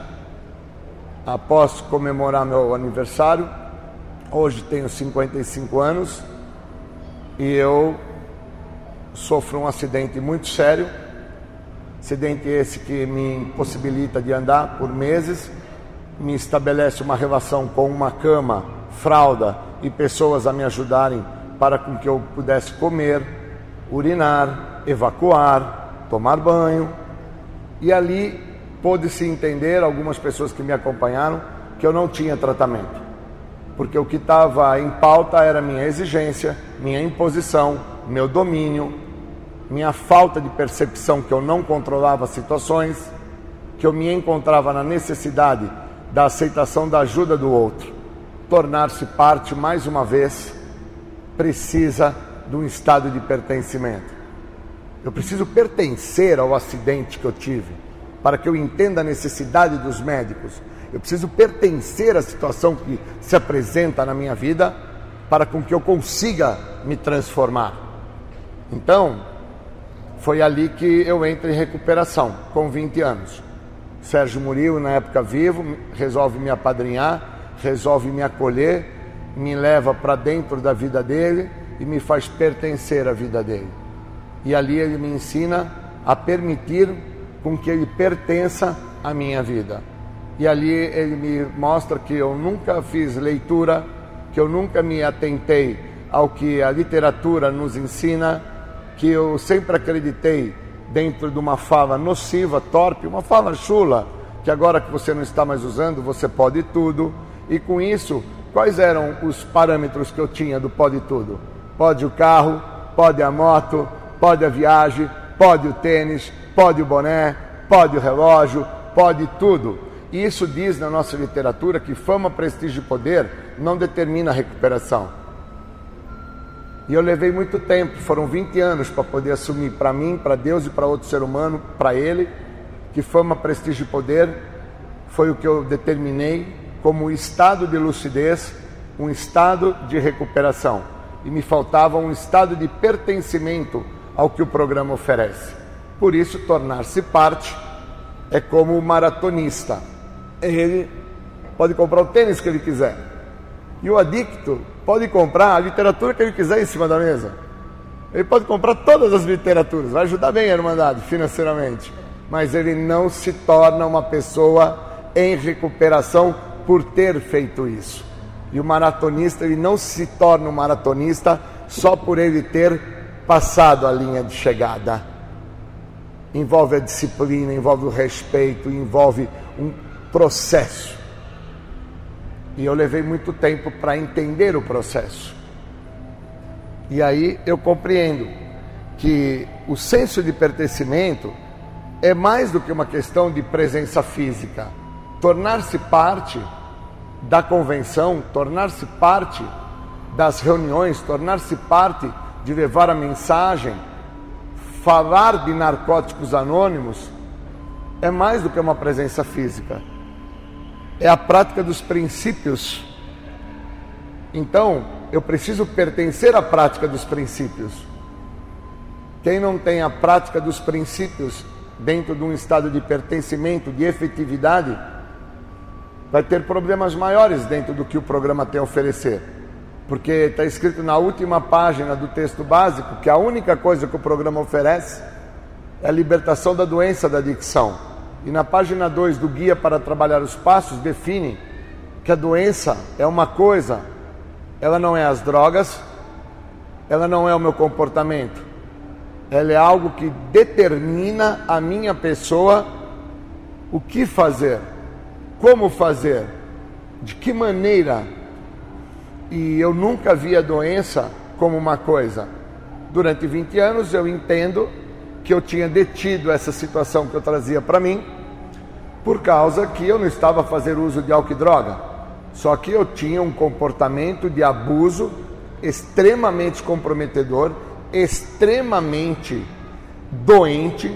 após comemorar meu aniversário. Hoje tenho 55 anos e eu sofro um acidente muito sério, acidente esse que me impossibilita de andar por meses, me estabelece uma relação com uma cama, fralda e pessoas a me ajudarem para com que eu pudesse comer, urinar, evacuar, tomar banho. E ali pôde-se entender, algumas pessoas que me acompanharam, que eu não tinha tratamento. Porque o que estava em pauta era minha exigência, minha imposição, meu domínio, minha falta de percepção que eu não controlava situações, que eu me encontrava na necessidade da aceitação da ajuda do outro. Tornar-se parte, mais uma vez, precisa de um estado de pertencimento. Eu preciso pertencer ao acidente que eu tive, para que eu entenda a necessidade dos médicos. Eu preciso pertencer à situação que se apresenta na minha vida, para com que eu consiga me transformar. Então, foi ali que eu entro em recuperação, com 20 anos. Sérgio Murilo, na época vivo, resolve me apadrinhar, resolve me acolher, me leva para dentro da vida dele e me faz pertencer à vida dele. E ali ele me ensina a permitir com que ele pertença à minha vida. E ali ele me mostra que eu nunca fiz leitura, que eu nunca me atentei ao que a literatura nos ensina, que eu sempre acreditei dentro de uma fala nociva, torpe, uma fala chula, que agora que você não está mais usando, você pode tudo. E com isso, quais eram os parâmetros que eu tinha do pode tudo? Pode o carro, pode a moto, pode a viagem, pode o tênis, pode o boné, pode o relógio, pode tudo. E isso diz na nossa literatura que fama, prestígio e poder não determina a recuperação. E eu levei muito tempo, foram 20 anos para poder assumir para mim, para Deus e para outro ser humano, para Ele, que fama, prestígio e poder foi o que eu determinei como estado de lucidez, um estado de recuperação. E me faltava um estado de pertencimento ao que o programa oferece. Por isso, tornar-se parte é como o maratonista. Ele pode comprar o tênis que ele quiser. E o adicto pode comprar a literatura que ele quiser em cima da mesa. Ele pode comprar todas as literaturas, vai ajudar bem a Irmandade financeiramente. Mas ele não se torna uma pessoa em recuperação por ter feito isso. E o maratonista, ele não se torna um maratonista só por ele ter passado a linha de chegada. Envolve a disciplina, envolve o respeito, envolve um processo. E eu levei muito tempo para entender o processo. E aí eu compreendo que o senso de pertencimento é mais do que uma questão de presença física. Tornar-se parte da convenção, tornar-se parte das reuniões, tornar-se parte de levar a mensagem, falar de narcóticos anônimos, é mais do que uma presença física é a prática dos princípios. Então, eu preciso pertencer à prática dos princípios. Quem não tem a prática dos princípios dentro de um estado de pertencimento, de efetividade, vai ter problemas maiores dentro do que o programa tem a oferecer. Porque está escrito na última página do texto básico que a única coisa que o programa oferece é a libertação da doença da adicção. E na página 2 do Guia para Trabalhar os Passos, define que a doença é uma coisa, ela não é as drogas, ela não é o meu comportamento, ela é algo que determina a minha pessoa o que fazer, como fazer, de que maneira. E eu nunca vi a doença como uma coisa. Durante 20 anos eu entendo que eu tinha detido essa situação que eu trazia para mim por causa que eu não estava fazendo uso de álcool e droga. Só que eu tinha um comportamento de abuso extremamente comprometedor, extremamente doente,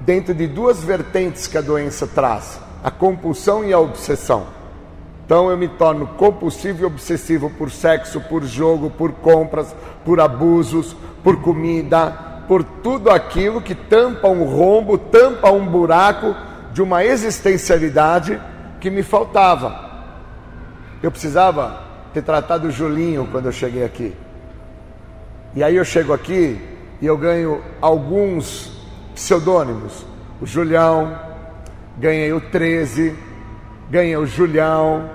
dentro de duas vertentes que a doença traz: a compulsão e a obsessão. Então eu me torno compulsivo e obsessivo por sexo, por jogo, por compras, por abusos, por comida, por tudo aquilo que tampa um rombo, tampa um buraco de uma existencialidade que me faltava. Eu precisava ter tratado o Julinho quando eu cheguei aqui. E aí eu chego aqui e eu ganho alguns pseudônimos. O Julião, ganhei o 13, ganhei o Julião,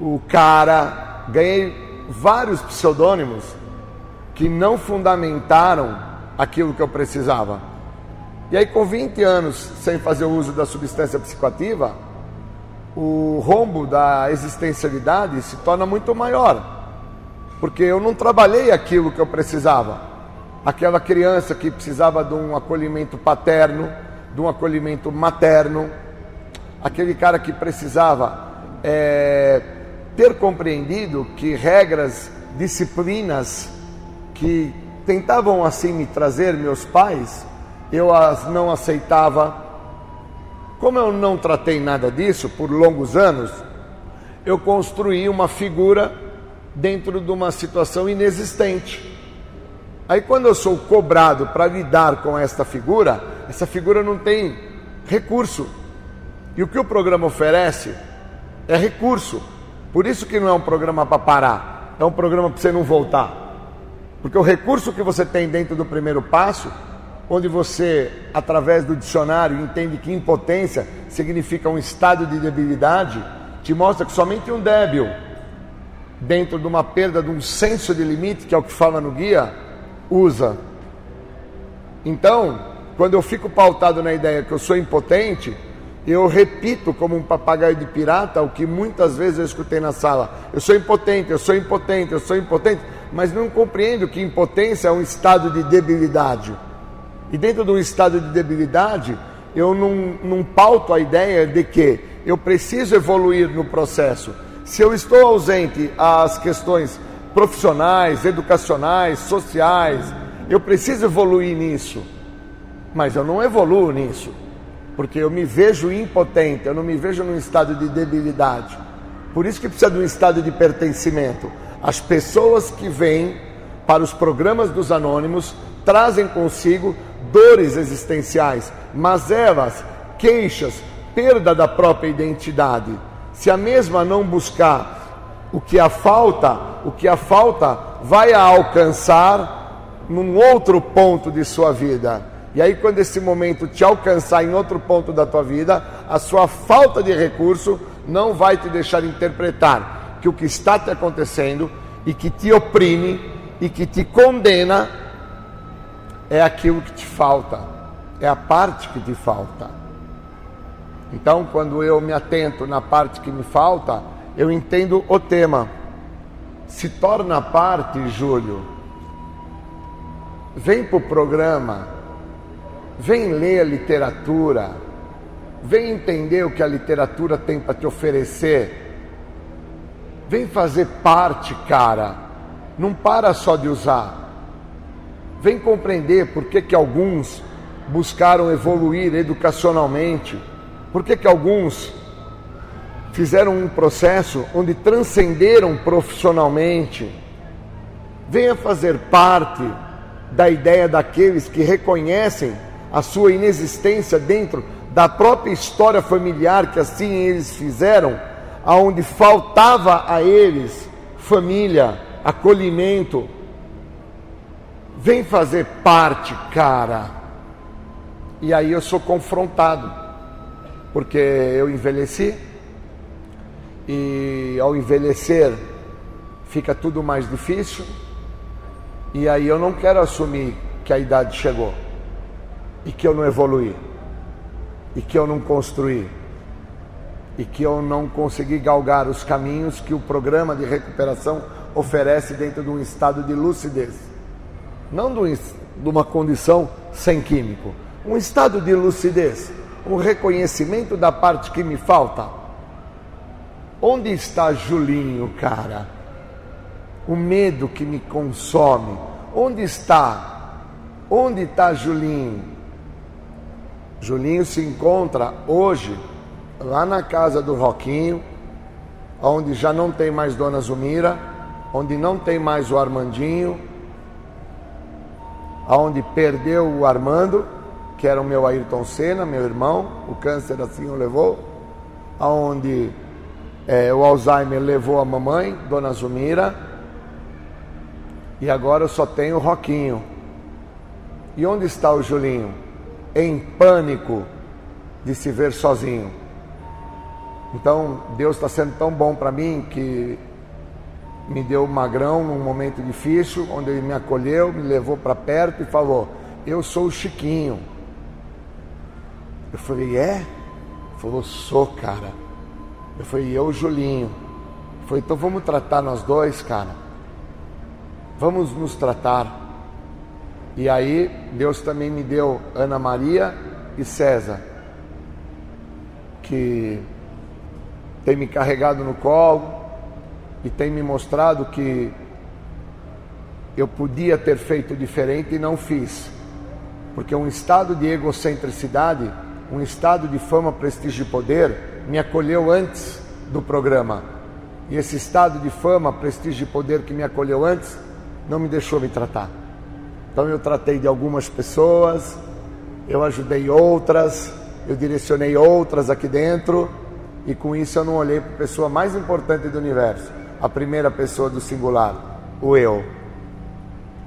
o Cara, ganhei vários pseudônimos que não fundamentaram aquilo que eu precisava. E aí, com 20 anos sem fazer uso da substância psicoativa, o rombo da existencialidade se torna muito maior, porque eu não trabalhei aquilo que eu precisava. Aquela criança que precisava de um acolhimento paterno, de um acolhimento materno, aquele cara que precisava é, ter compreendido que regras, disciplinas que tentavam assim me trazer, meus pais, eu as não aceitava. Como eu não tratei nada disso por longos anos, eu construí uma figura dentro de uma situação inexistente. Aí, quando eu sou cobrado para lidar com esta figura, essa figura não tem recurso. E o que o programa oferece é recurso. Por isso que não é um programa para parar, é um programa para você não voltar. Porque o recurso que você tem dentro do primeiro passo, onde você, através do dicionário, entende que impotência significa um estado de debilidade, te mostra que somente um débil, dentro de uma perda de um senso de limite, que é o que fala no guia, usa. Então, quando eu fico pautado na ideia que eu sou impotente, eu repito como um papagaio de pirata o que muitas vezes eu escutei na sala. Eu sou impotente, eu sou impotente, eu sou impotente, mas não compreendo que impotência é um estado de debilidade. E dentro de um estado de debilidade, eu não, não pauto a ideia de que eu preciso evoluir no processo. Se eu estou ausente às questões profissionais, educacionais, sociais, eu preciso evoluir nisso. Mas eu não evoluo nisso porque eu me vejo impotente, eu não me vejo num estado de debilidade. Por isso que precisa de um estado de pertencimento. As pessoas que vêm para os programas dos anônimos trazem consigo dores existenciais, mazelas, queixas, perda da própria identidade. Se a mesma não buscar o que a falta, o que a falta vai a alcançar num outro ponto de sua vida. E aí, quando esse momento te alcançar em outro ponto da tua vida, a sua falta de recurso não vai te deixar interpretar que o que está te acontecendo e que te oprime e que te condena é aquilo que te falta, é a parte que te falta. Então, quando eu me atento na parte que me falta, eu entendo o tema. Se torna parte, Júlio. Vem para o programa Vem ler a literatura, vem entender o que a literatura tem para te oferecer. Vem fazer parte, cara. Não para só de usar. Vem compreender por que, que alguns buscaram evoluir educacionalmente, por que, que alguns fizeram um processo onde transcenderam profissionalmente. Venha fazer parte da ideia daqueles que reconhecem a sua inexistência dentro da própria história familiar que assim eles fizeram, aonde faltava a eles família, acolhimento. Vem fazer parte, cara. E aí eu sou confrontado, porque eu envelheci e ao envelhecer fica tudo mais difícil. E aí eu não quero assumir que a idade chegou e que eu não evoluí, e que eu não construí, e que eu não consegui galgar os caminhos que o programa de recuperação oferece dentro de um estado de lucidez. Não de uma condição sem químico, um estado de lucidez, um reconhecimento da parte que me falta. Onde está Julinho, cara? O medo que me consome. Onde está? Onde está Julinho? Julinho se encontra hoje lá na casa do Roquinho, onde já não tem mais Dona Zumira, onde não tem mais o Armandinho, onde perdeu o Armando, que era o meu Ayrton Senna, meu irmão, o câncer assim o levou, aonde é, o Alzheimer levou a mamãe, Dona Zumira, e agora eu só tenho o Roquinho. E onde está o Julinho? em pânico de se ver sozinho. Então, Deus está sendo tão bom para mim que me deu magrão num momento difícil, onde ele me acolheu, me levou para perto e falou: Eu sou o Chiquinho. Eu falei: É? Ele falou: Sou, cara. Eu falei: Eu, Julinho. Ele falou: Então vamos tratar nós dois, cara. Vamos nos tratar. E aí Deus também me deu Ana Maria e César, que tem me carregado no colo e tem me mostrado que eu podia ter feito diferente e não fiz. Porque um estado de egocentricidade, um estado de fama, prestígio e poder, me acolheu antes do programa. E esse estado de fama, prestígio e poder que me acolheu antes, não me deixou me tratar. Então eu tratei de algumas pessoas, eu ajudei outras, eu direcionei outras aqui dentro, e com isso eu não olhei para a pessoa mais importante do universo, a primeira pessoa do singular, o eu.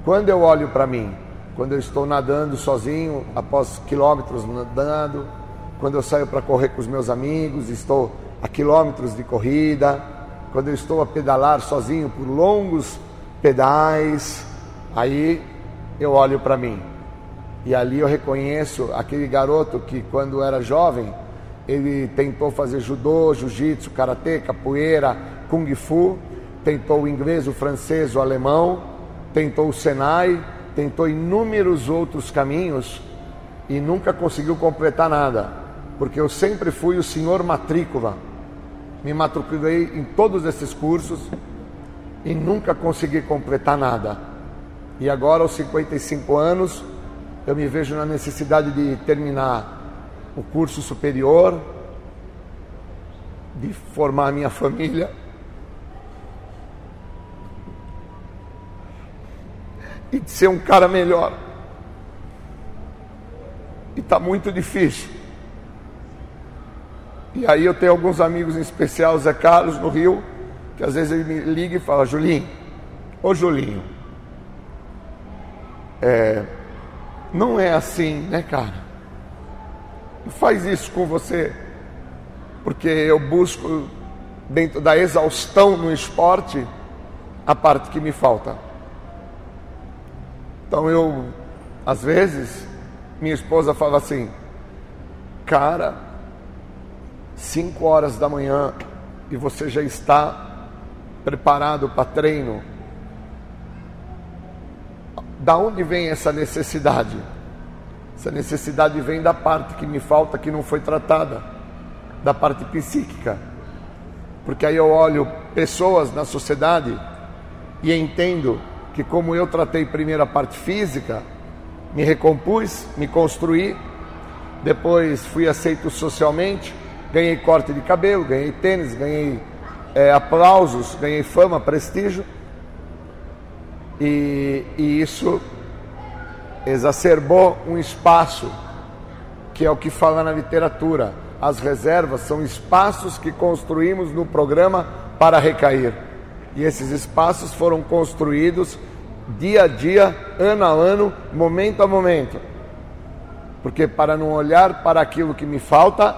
Quando eu olho para mim, quando eu estou nadando sozinho, após quilômetros nadando, quando eu saio para correr com os meus amigos, estou a quilômetros de corrida, quando eu estou a pedalar sozinho por longos pedais, aí eu olho para mim. E ali eu reconheço aquele garoto que, quando era jovem, ele tentou fazer judô, jiu-jitsu, karatê, capoeira, kung fu, tentou o inglês, o francês, o alemão, tentou o Senai, tentou inúmeros outros caminhos e nunca conseguiu completar nada, porque eu sempre fui o senhor matrícula. Me matriculei em todos esses cursos e nunca consegui completar nada. E agora, aos 55 anos, eu me vejo na necessidade de terminar o curso superior, de formar minha família. E de ser um cara melhor. E está muito difícil. E aí eu tenho alguns amigos em especial, Zé Carlos, no Rio, que às vezes ele me liga e fala, Julinho, ô Julinho, é, não é assim, né, cara? Não faz isso com você, porque eu busco, dentro da exaustão no esporte, a parte que me falta. Então eu, às vezes, minha esposa fala assim, cara, cinco horas da manhã e você já está preparado para treino. Da onde vem essa necessidade? Essa necessidade vem da parte que me falta, que não foi tratada, da parte psíquica. Porque aí eu olho pessoas na sociedade e entendo que, como eu tratei primeiro a parte física, me recompus, me construí, depois fui aceito socialmente, ganhei corte de cabelo, ganhei tênis, ganhei é, aplausos, ganhei fama, prestígio, e, e isso exacerbou um espaço, que é o que fala na literatura. As reservas são espaços que construímos no programa para recair. E esses espaços foram construídos dia a dia, ano a ano, momento a momento. Porque para não olhar para aquilo que me falta,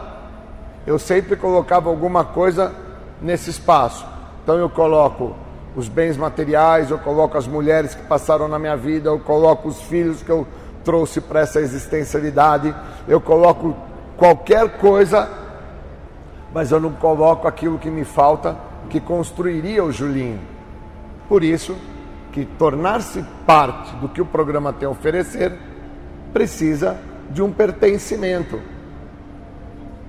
eu sempre colocava alguma coisa nesse espaço. Então eu coloco os bens materiais, eu coloco as mulheres que passaram na minha vida, eu coloco os filhos que eu trouxe para essa existencialidade, eu coloco qualquer coisa, mas eu não coloco aquilo que me falta, que construiria o Julinho. Por isso que tornar-se parte do que o programa tem a oferecer precisa de um pertencimento.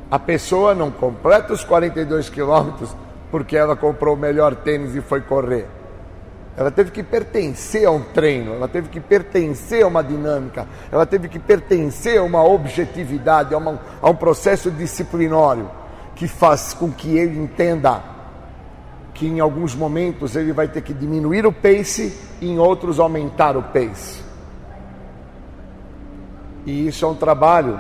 A pessoa não completa os 42 quilômetros porque ela comprou o melhor tênis e foi correr. Ela teve que pertencer a um treino, ela teve que pertencer a uma dinâmica, ela teve que pertencer a uma objetividade, a, uma, a um processo disciplinário que faz com que ele entenda que em alguns momentos ele vai ter que diminuir o pace e em outros aumentar o pace. E isso é um trabalho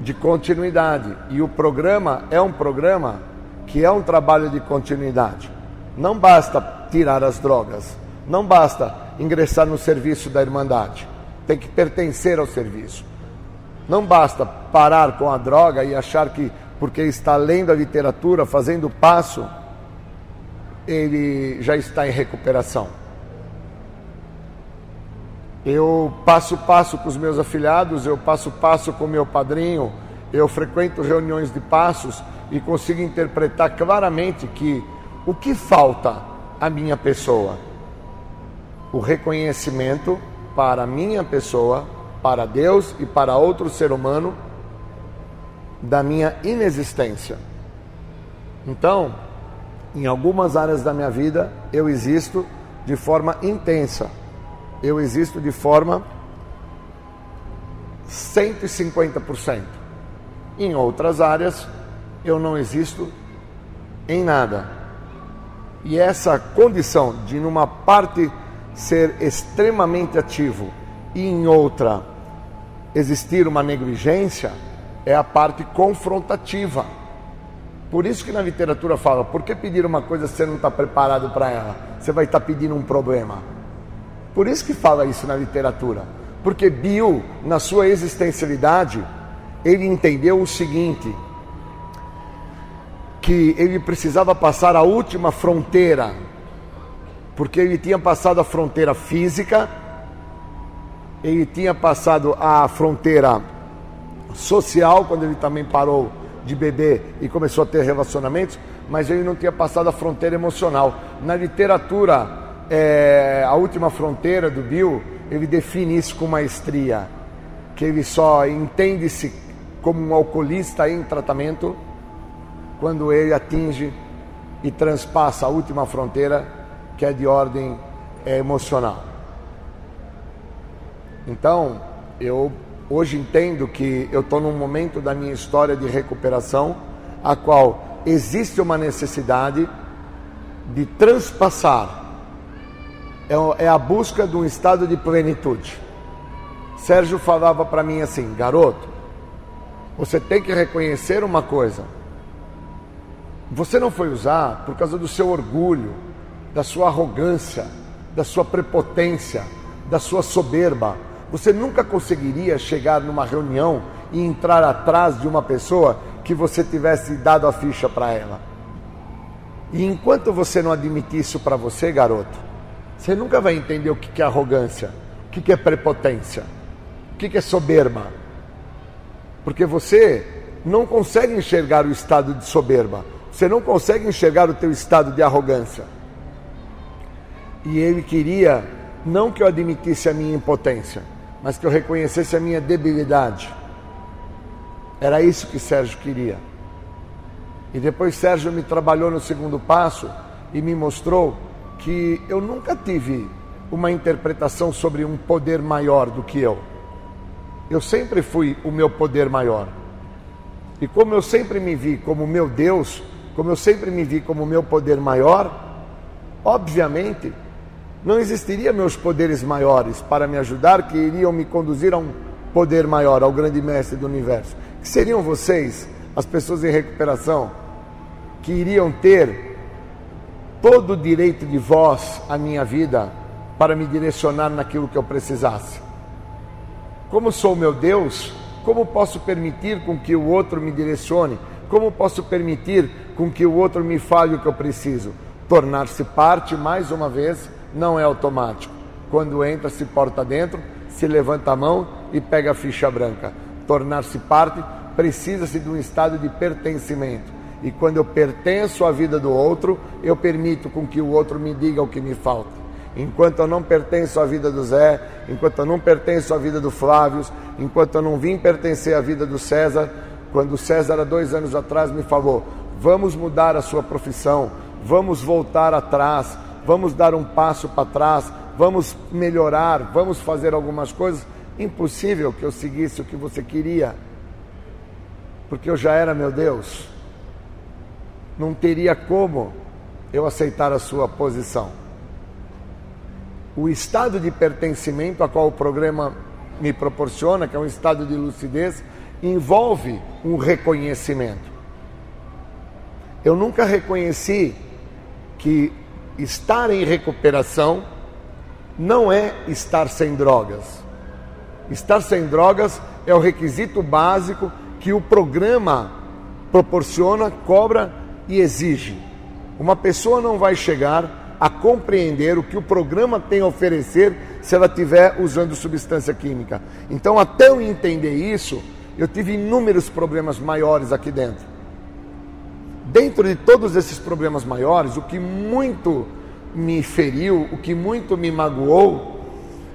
de continuidade. E o programa é um programa que é um trabalho de continuidade. Não basta tirar as drogas, não basta ingressar no serviço da Irmandade, tem que pertencer ao serviço. Não basta parar com a droga e achar que, porque está lendo a literatura, fazendo passo, ele já está em recuperação. Eu passo passo com os meus afilhados, eu passo passo com meu padrinho, eu frequento reuniões de passos e consigo interpretar claramente que o que falta à minha pessoa? O reconhecimento para a minha pessoa, para Deus e para outro ser humano da minha inexistência. Então, em algumas áreas da minha vida, eu existo de forma intensa. Eu existo de forma 150%. Em outras áreas, eu não existo em nada. E essa condição de, numa parte, ser extremamente ativo e em outra existir uma negligência, é a parte confrontativa. Por isso que na literatura fala, por que pedir uma coisa se você não está preparado para ela? Você vai estar tá pedindo um problema. Por isso que fala isso na literatura. Porque Bill, na sua existencialidade, ele entendeu o seguinte: que ele precisava passar a última fronteira, porque ele tinha passado a fronteira física, ele tinha passado a fronteira social, quando ele também parou de beber e começou a ter relacionamentos, mas ele não tinha passado a fronteira emocional. Na literatura, é, a última fronteira do Bill, ele define isso com maestria, que ele só entende-se como um alcoolista em tratamento quando ele atinge e transpassa a última fronteira, que é de ordem é, emocional. Então, eu hoje entendo que eu estou num momento da minha história de recuperação, a qual existe uma necessidade de transpassar, é, é a busca de um estado de plenitude. Sérgio falava para mim assim, garoto, você tem que reconhecer uma coisa. Você não foi usar por causa do seu orgulho, da sua arrogância, da sua prepotência, da sua soberba você nunca conseguiria chegar numa reunião e entrar atrás de uma pessoa que você tivesse dado a ficha para ela. E enquanto você não admitir isso para você, garoto, você nunca vai entender o que é arrogância, o que é prepotência, o que é soberba. Porque você não consegue enxergar o estado de soberba, você não consegue enxergar o teu estado de arrogância. E ele queria não que eu admitisse a minha impotência, mas que eu reconhecesse a minha debilidade. Era isso que Sérgio queria. E depois Sérgio me trabalhou no segundo passo e me mostrou que eu nunca tive uma interpretação sobre um poder maior do que eu. Eu sempre fui o meu poder maior. E como eu sempre me vi como meu Deus, como eu sempre me vi como meu poder maior, obviamente não existiria meus poderes maiores para me ajudar que iriam me conduzir a um poder maior, ao grande mestre do universo. Que seriam vocês, as pessoas em recuperação, que iriam ter todo o direito de voz à minha vida para me direcionar naquilo que eu precisasse. Como sou meu Deus, como posso permitir com que o outro me direcione? Como posso permitir com que o outro me fale o que eu preciso? Tornar-se parte, mais uma vez, não é automático. Quando entra, se porta dentro, se levanta a mão e pega a ficha branca. Tornar-se parte precisa-se de um estado de pertencimento. E quando eu pertenço à vida do outro, eu permito com que o outro me diga o que me falta. Enquanto eu não pertenço à vida do Zé, enquanto eu não pertenço à vida do Flávio, enquanto eu não vim pertencer à vida do César, quando o César, há dois anos atrás, me falou: vamos mudar a sua profissão, vamos voltar atrás, vamos dar um passo para trás, vamos melhorar, vamos fazer algumas coisas. Impossível que eu seguisse o que você queria, porque eu já era meu Deus. Não teria como eu aceitar a sua posição. O estado de pertencimento a qual o programa me proporciona, que é um estado de lucidez, envolve um reconhecimento. Eu nunca reconheci que estar em recuperação não é estar sem drogas. Estar sem drogas é o requisito básico que o programa proporciona, cobra e exige. Uma pessoa não vai chegar a compreender o que o programa tem a oferecer se ela estiver usando substância química. Então, até eu entender isso, eu tive inúmeros problemas maiores aqui dentro. Dentro de todos esses problemas maiores, o que muito me feriu, o que muito me magoou,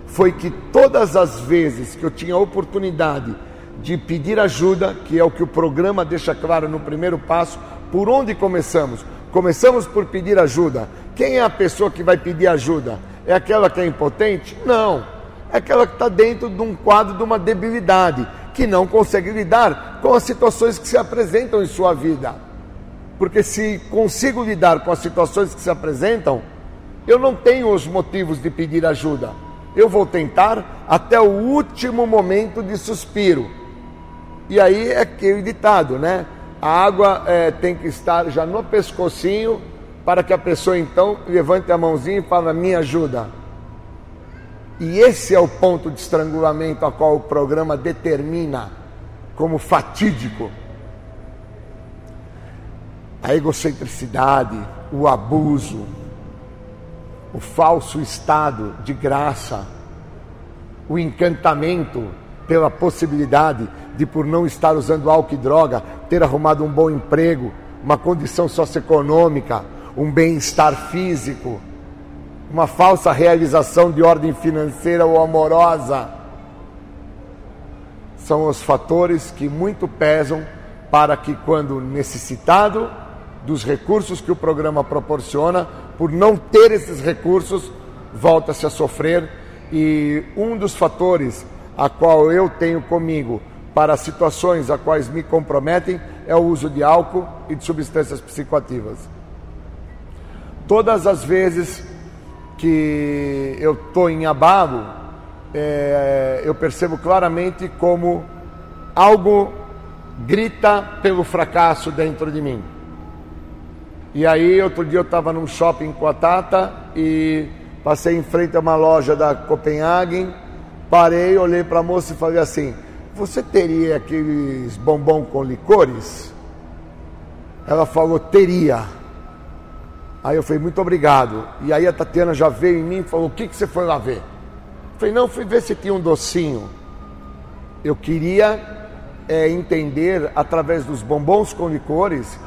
foi que todas as vezes que eu tinha a oportunidade de pedir ajuda, que é o que o programa deixa claro no primeiro passo, por onde começamos? começamos por pedir ajuda. Quem é a pessoa que vai pedir ajuda? É aquela que é impotente? Não. É aquela que está dentro de um quadro de uma debilidade, que não consegue lidar com as situações que se apresentam em sua vida. Porque se consigo lidar com as situações que se apresentam, eu não tenho os motivos de pedir ajuda. Eu vou tentar até o último momento de suspiro. E aí é aquele ditado, né? A água é, tem que estar já no pescocinho para que a pessoa então levante a mãozinha e fale: Me ajuda. E esse é o ponto de estrangulamento a qual o programa determina como fatídico. A egocentricidade, o abuso, o falso estado de graça, o encantamento pela possibilidade de, por não estar usando álcool e droga, ter arrumado um bom emprego, uma condição socioeconômica, um bem-estar físico, uma falsa realização de ordem financeira ou amorosa. São os fatores que muito pesam para que, quando necessitado dos recursos que o programa proporciona, por não ter esses recursos, volta-se a sofrer. E um dos fatores a qual eu tenho comigo para situações a quais me comprometem é o uso de álcool e de substâncias psicoativas. Todas as vezes que eu estou em abalo, é, eu percebo claramente como algo grita pelo fracasso dentro de mim. E aí, outro dia eu estava num shopping com a Tata e passei em frente a uma loja da Copenhagen, parei, olhei para a moça e falei assim: Você teria aqueles bombom com licores? Ela falou: Teria. Aí eu falei, muito obrigado. E aí a Tatiana já veio em mim e falou, o que, que você foi lá ver? Eu falei, não, fui ver se tinha um docinho. Eu queria é, entender, através dos bombons com licores,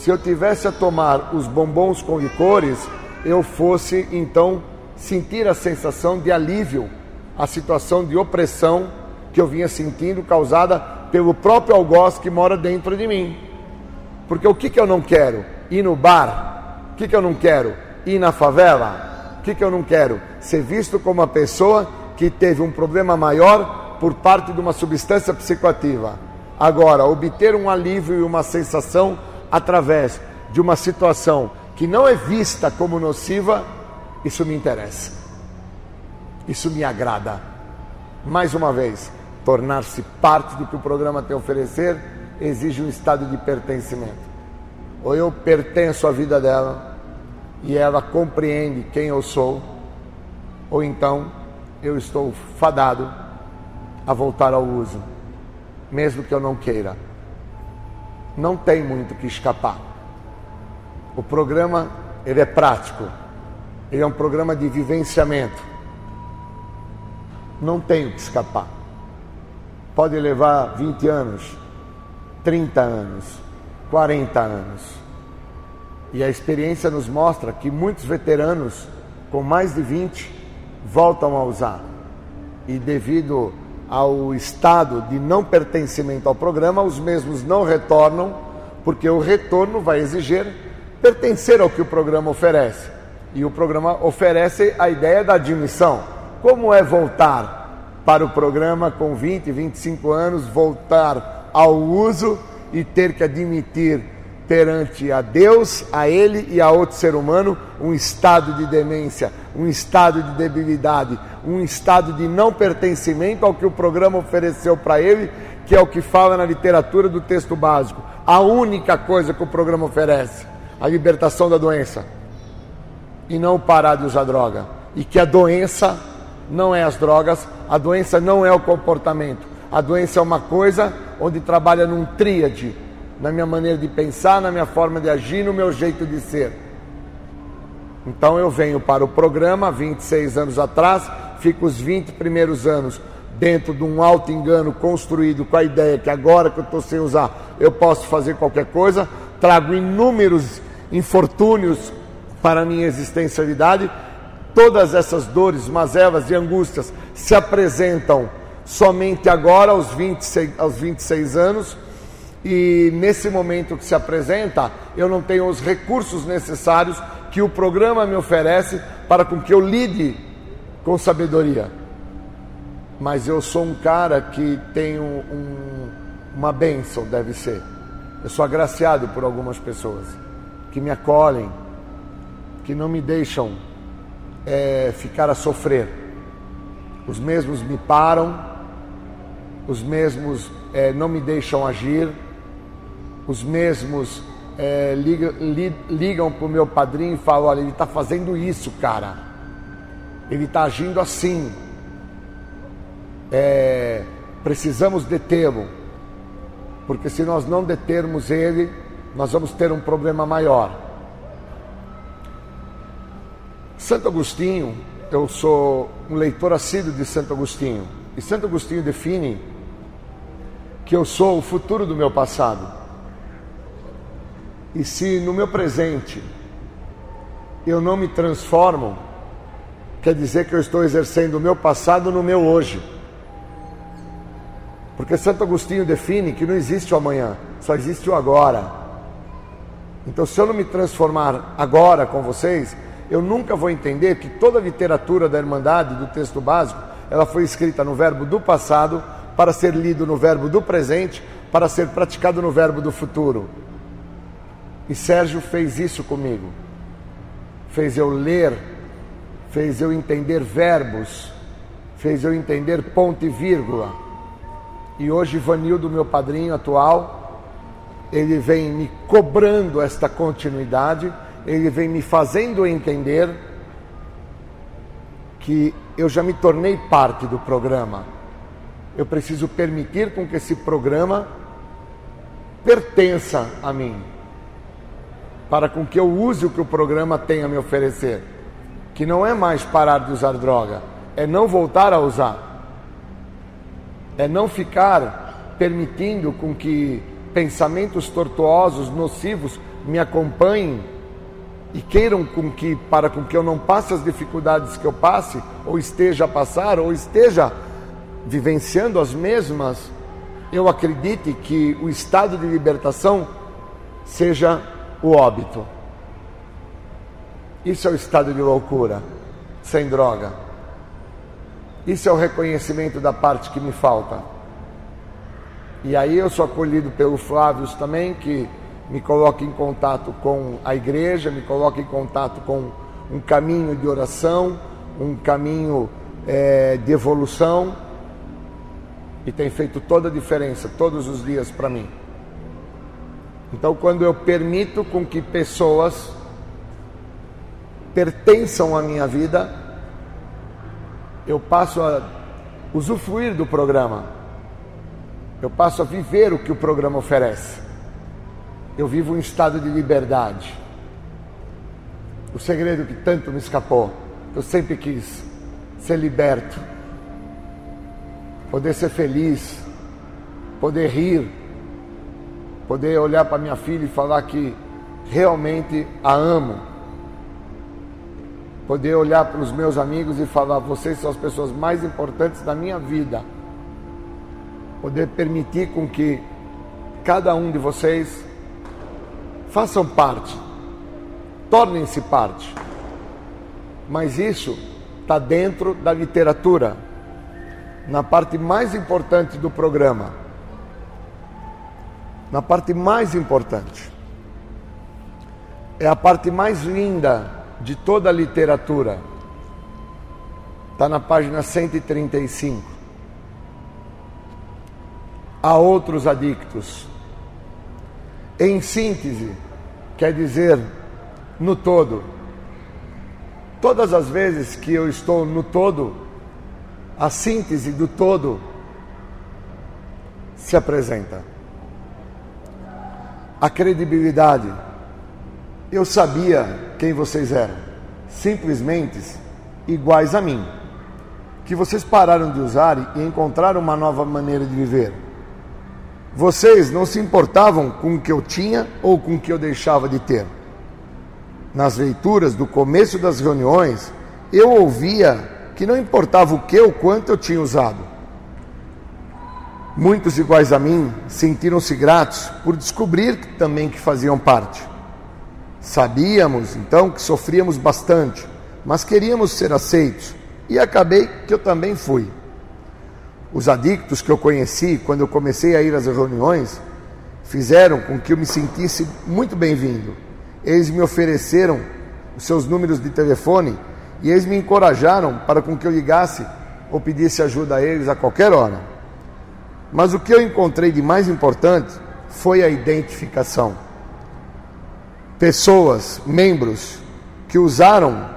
se eu tivesse a tomar os bombons com licores, eu fosse então sentir a sensação de alívio à situação de opressão que eu vinha sentindo causada pelo próprio algoz que mora dentro de mim. Porque o que, que eu não quero? Ir no bar o que, que eu não quero? Ir na favela? O que, que eu não quero? Ser visto como uma pessoa que teve um problema maior por parte de uma substância psicoativa. Agora, obter um alívio e uma sensação através de uma situação que não é vista como nociva, isso me interessa. Isso me agrada. Mais uma vez, tornar-se parte do que o programa tem a oferecer exige um estado de pertencimento ou eu pertenço à vida dela e ela compreende quem eu sou, ou então eu estou fadado a voltar ao uso, mesmo que eu não queira. Não tem muito que escapar. O programa ele é prático, ele é um programa de vivenciamento. Não tem que escapar. Pode levar 20 anos, 30 anos, 40 anos. E a experiência nos mostra que muitos veteranos com mais de 20 voltam a usar. E devido ao estado de não pertencimento ao programa, os mesmos não retornam, porque o retorno vai exigir pertencer ao que o programa oferece. E o programa oferece a ideia da admissão. Como é voltar para o programa com 20, 25 anos, voltar ao uso e ter que admitir perante a Deus, a ele e a outro ser humano um estado de demência, um estado de debilidade, um estado de não pertencimento ao que o programa ofereceu para ele, que é o que fala na literatura do texto básico. A única coisa que o programa oferece, a libertação da doença e não parar de usar droga. E que a doença não é as drogas, a doença não é o comportamento. A doença é uma coisa onde trabalha num tríade, na minha maneira de pensar, na minha forma de agir, no meu jeito de ser. Então eu venho para o programa 26 anos atrás, fico os 20 primeiros anos dentro de um alto engano construído com a ideia que agora que eu estou sem usar eu posso fazer qualquer coisa, trago inúmeros infortúnios para a minha existencialidade, todas essas dores, mazelas e angústias se apresentam somente agora, aos 26, aos 26 anos, e nesse momento que se apresenta, eu não tenho os recursos necessários que o programa me oferece para com que eu lide com sabedoria. Mas eu sou um cara que um, um, uma bênção, deve ser. Eu sou agraciado por algumas pessoas que me acolhem, que não me deixam é, ficar a sofrer. Os mesmos me param, os mesmos é, não me deixam agir, os mesmos é, ligam, li, ligam para o meu padrinho e falam: olha, ele está fazendo isso, cara. Ele está agindo assim. É, precisamos detê-lo, porque se nós não determos ele, nós vamos ter um problema maior. Santo Agostinho, eu sou um leitor assíduo de Santo Agostinho, e Santo Agostinho define que eu sou o futuro do meu passado. E se no meu presente eu não me transformo, quer dizer que eu estou exercendo o meu passado no meu hoje. Porque Santo Agostinho define que não existe o amanhã, só existe o agora. Então, se eu não me transformar agora com vocês, eu nunca vou entender que toda a literatura da Irmandade, do texto básico, ela foi escrita no verbo do passado para ser lido no verbo do presente, para ser praticado no verbo do futuro. E Sérgio fez isso comigo. Fez eu ler, fez eu entender verbos, fez eu entender ponto e vírgula. E hoje Vanildo, meu padrinho atual, ele vem me cobrando esta continuidade, ele vem me fazendo entender que eu já me tornei parte do programa eu preciso permitir com que esse programa pertença a mim, para com que eu use o que o programa tem a me oferecer, que não é mais parar de usar droga, é não voltar a usar, é não ficar permitindo com que pensamentos tortuosos, nocivos me acompanhem e queiram com que para com que eu não passe as dificuldades que eu passe ou esteja a passar ou esteja vivenciando as mesmas, eu acredite que o estado de libertação seja o óbito. Isso é o estado de loucura, sem droga. Isso é o reconhecimento da parte que me falta. E aí eu sou acolhido pelo Flávio também, que me coloca em contato com a igreja, me coloca em contato com um caminho de oração, um caminho é, de evolução e tem feito toda a diferença todos os dias para mim. Então, quando eu permito com que pessoas pertençam à minha vida, eu passo a usufruir do programa. Eu passo a viver o que o programa oferece. Eu vivo um estado de liberdade. O segredo que tanto me escapou, eu sempre quis ser liberto poder ser feliz, poder rir, poder olhar para minha filha e falar que realmente a amo, poder olhar para os meus amigos e falar: vocês são as pessoas mais importantes da minha vida, poder permitir com que cada um de vocês façam parte, tornem-se parte, mas isso está dentro da literatura. Na parte mais importante do programa. Na parte mais importante. É a parte mais linda de toda a literatura. Está na página 135. Há outros adictos. Em síntese, quer dizer, no todo. Todas as vezes que eu estou no todo, a síntese do todo se apresenta. A credibilidade. Eu sabia quem vocês eram, simplesmente iguais a mim, que vocês pararam de usar e encontraram uma nova maneira de viver. Vocês não se importavam com o que eu tinha ou com o que eu deixava de ter. Nas leituras do começo das reuniões, eu ouvia que não importava o que ou quanto eu tinha usado. Muitos iguais a mim sentiram-se gratos por descobrir também que faziam parte. Sabíamos então que sofríamos bastante, mas queríamos ser aceitos e acabei que eu também fui. Os adictos que eu conheci quando eu comecei a ir às reuniões fizeram com que eu me sentisse muito bem-vindo. Eles me ofereceram os seus números de telefone e eles me encorajaram para com que eu ligasse ou pedisse ajuda a eles a qualquer hora. Mas o que eu encontrei de mais importante foi a identificação. Pessoas, membros, que usaram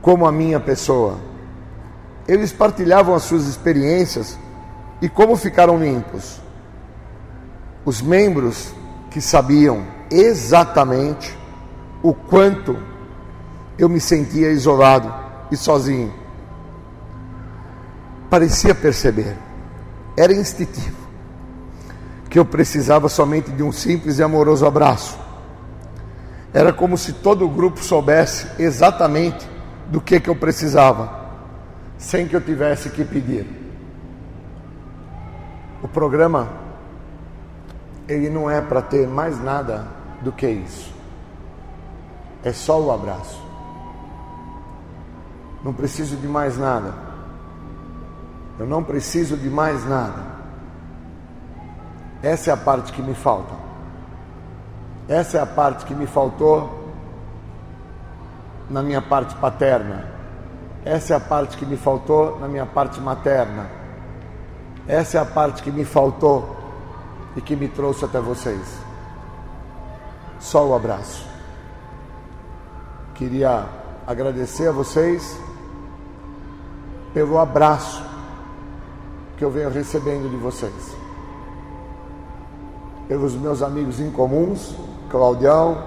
como a minha pessoa. Eles partilhavam as suas experiências e como ficaram limpos. Os membros que sabiam exatamente o quanto eu me sentia isolado e sozinho. Parecia perceber era instintivo, que eu precisava somente de um simples e amoroso abraço. Era como se todo o grupo soubesse exatamente do que, que eu precisava, sem que eu tivesse que pedir. O programa, ele não é para ter mais nada do que isso. É só o abraço. Não preciso de mais nada. Eu não preciso de mais nada. Essa é a parte que me falta. Essa é a parte que me faltou na minha parte paterna. Essa é a parte que me faltou na minha parte materna. Essa é a parte que me faltou e que me trouxe até vocês. Só o abraço. Queria agradecer a vocês pelo abraço que eu venho recebendo de vocês. Pelos meus amigos em comuns, Claudião,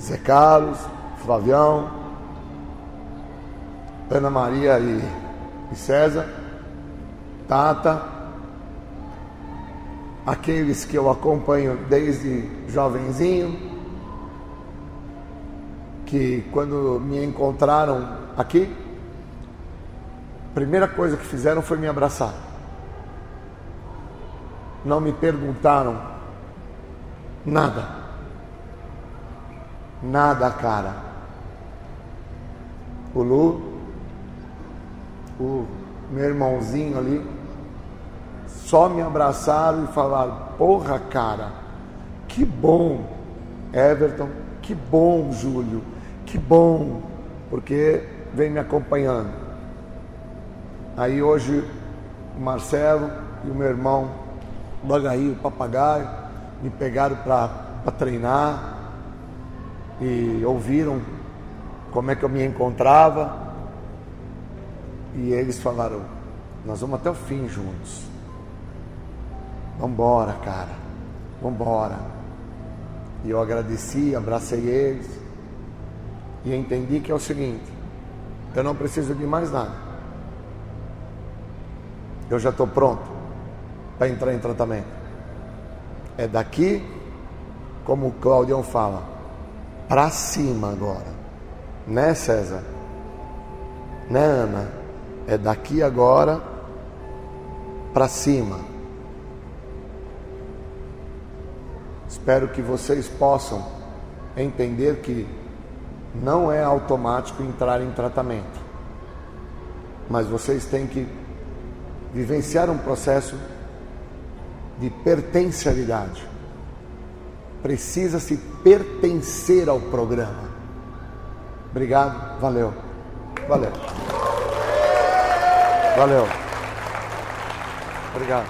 Zé Carlos, Flavião, Ana Maria e, e César, Tata, aqueles que eu acompanho desde jovenzinho, que quando me encontraram aqui, primeira coisa que fizeram foi me abraçar. Não me perguntaram nada. Nada, cara. O Lu, o meu irmãozinho ali, só me abraçaram e falaram: Porra, cara, que bom, Everton, que bom, Júlio, que bom, porque vem me acompanhando. Aí hoje o Marcelo e o meu irmão Bagaí, o papagaio, me pegaram para treinar e ouviram como é que eu me encontrava. E eles falaram, nós vamos até o fim juntos. Vambora, cara. Vambora. E eu agradeci, abracei eles. E entendi que é o seguinte, eu não preciso de mais nada eu já estou pronto para entrar em tratamento. É daqui, como o Claudião fala, para cima agora. Né, César? Né, Ana? É daqui agora para cima. Espero que vocês possam entender que não é automático entrar em tratamento, mas vocês têm que vivenciar um processo de pertencialidade. Precisa se pertencer ao programa. Obrigado, valeu. Valeu. Valeu. Obrigado.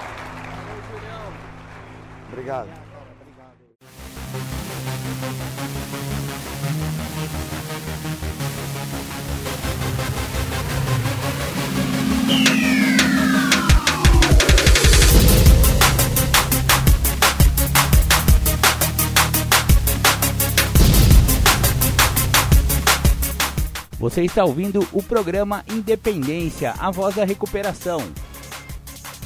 Obrigado. Você está ouvindo o programa Independência, a voz da recuperação.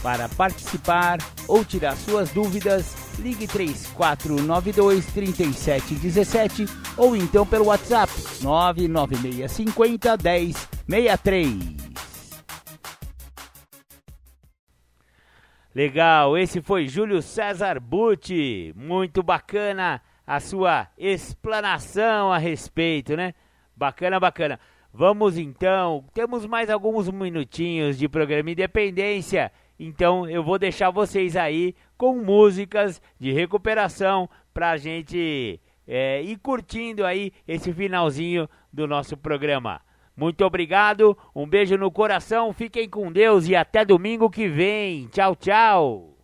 Para participar ou tirar suas dúvidas, ligue 3492 3717 ou então pelo WhatsApp 99650 1063. Legal, esse foi Júlio César Butti. Muito bacana a sua explanação a respeito, né? Bacana, bacana. Vamos então, temos mais alguns minutinhos de programa Independência, então eu vou deixar vocês aí com músicas de recuperação pra gente é, ir curtindo aí esse finalzinho do nosso programa. Muito obrigado, um beijo no coração, fiquem com Deus e até domingo que vem. Tchau, tchau.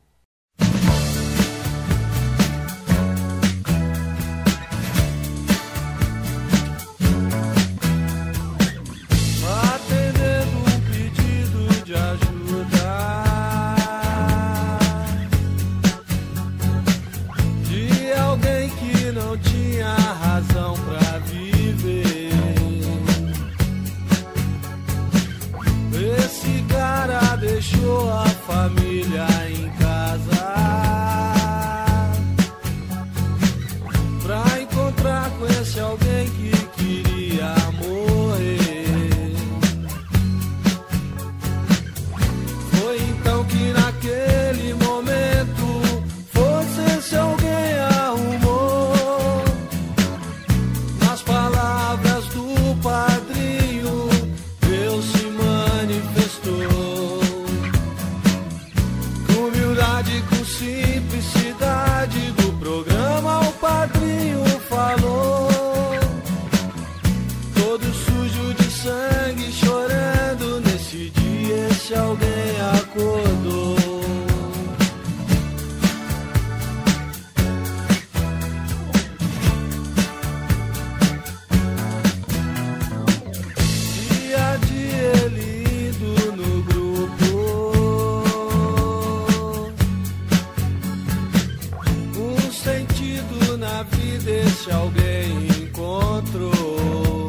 se alguém encontrou.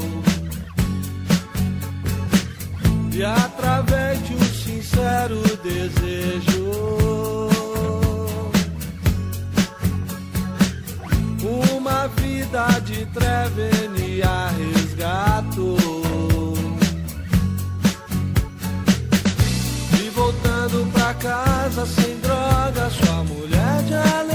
E através de um sincero desejo, uma vida de Trevenia resgatou. E voltando pra casa sem droga, sua mulher de alegria.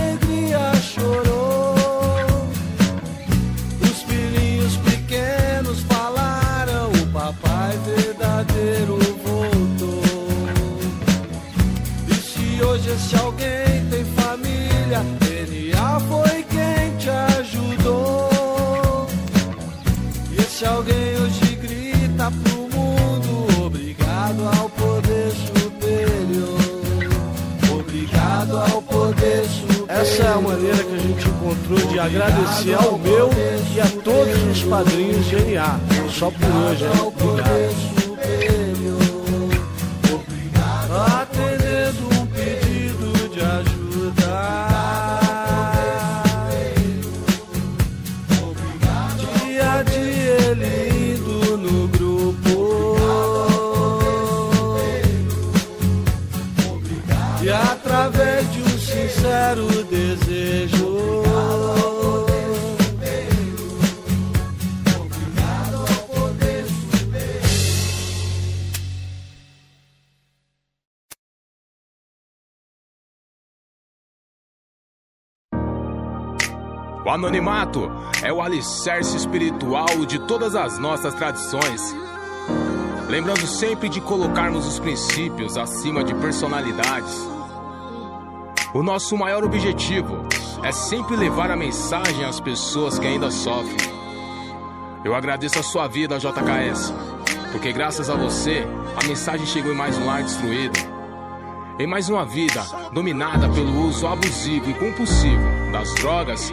O anonimato é o alicerce espiritual de todas as nossas tradições. Lembrando sempre de colocarmos os princípios acima de personalidades. O nosso maior objetivo é sempre levar a mensagem às pessoas que ainda sofrem. Eu agradeço a sua vida, JKS, porque graças a você a mensagem chegou em mais um lar destruído em mais uma vida dominada pelo uso abusivo e compulsivo das drogas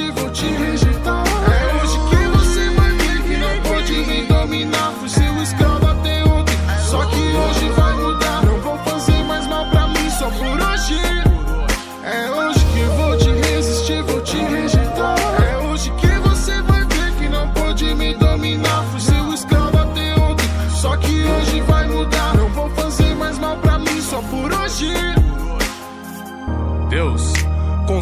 vou te rejeitar.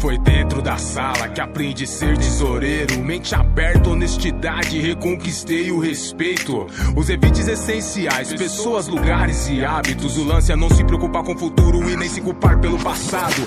foi dentro da sala que aprendi a ser tesoureiro. Mente aberta, honestidade, reconquistei o respeito. Os evites essenciais, pessoas, lugares e hábitos. O lance é não se preocupar com o futuro e nem se culpar pelo passado.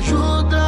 Caminhos.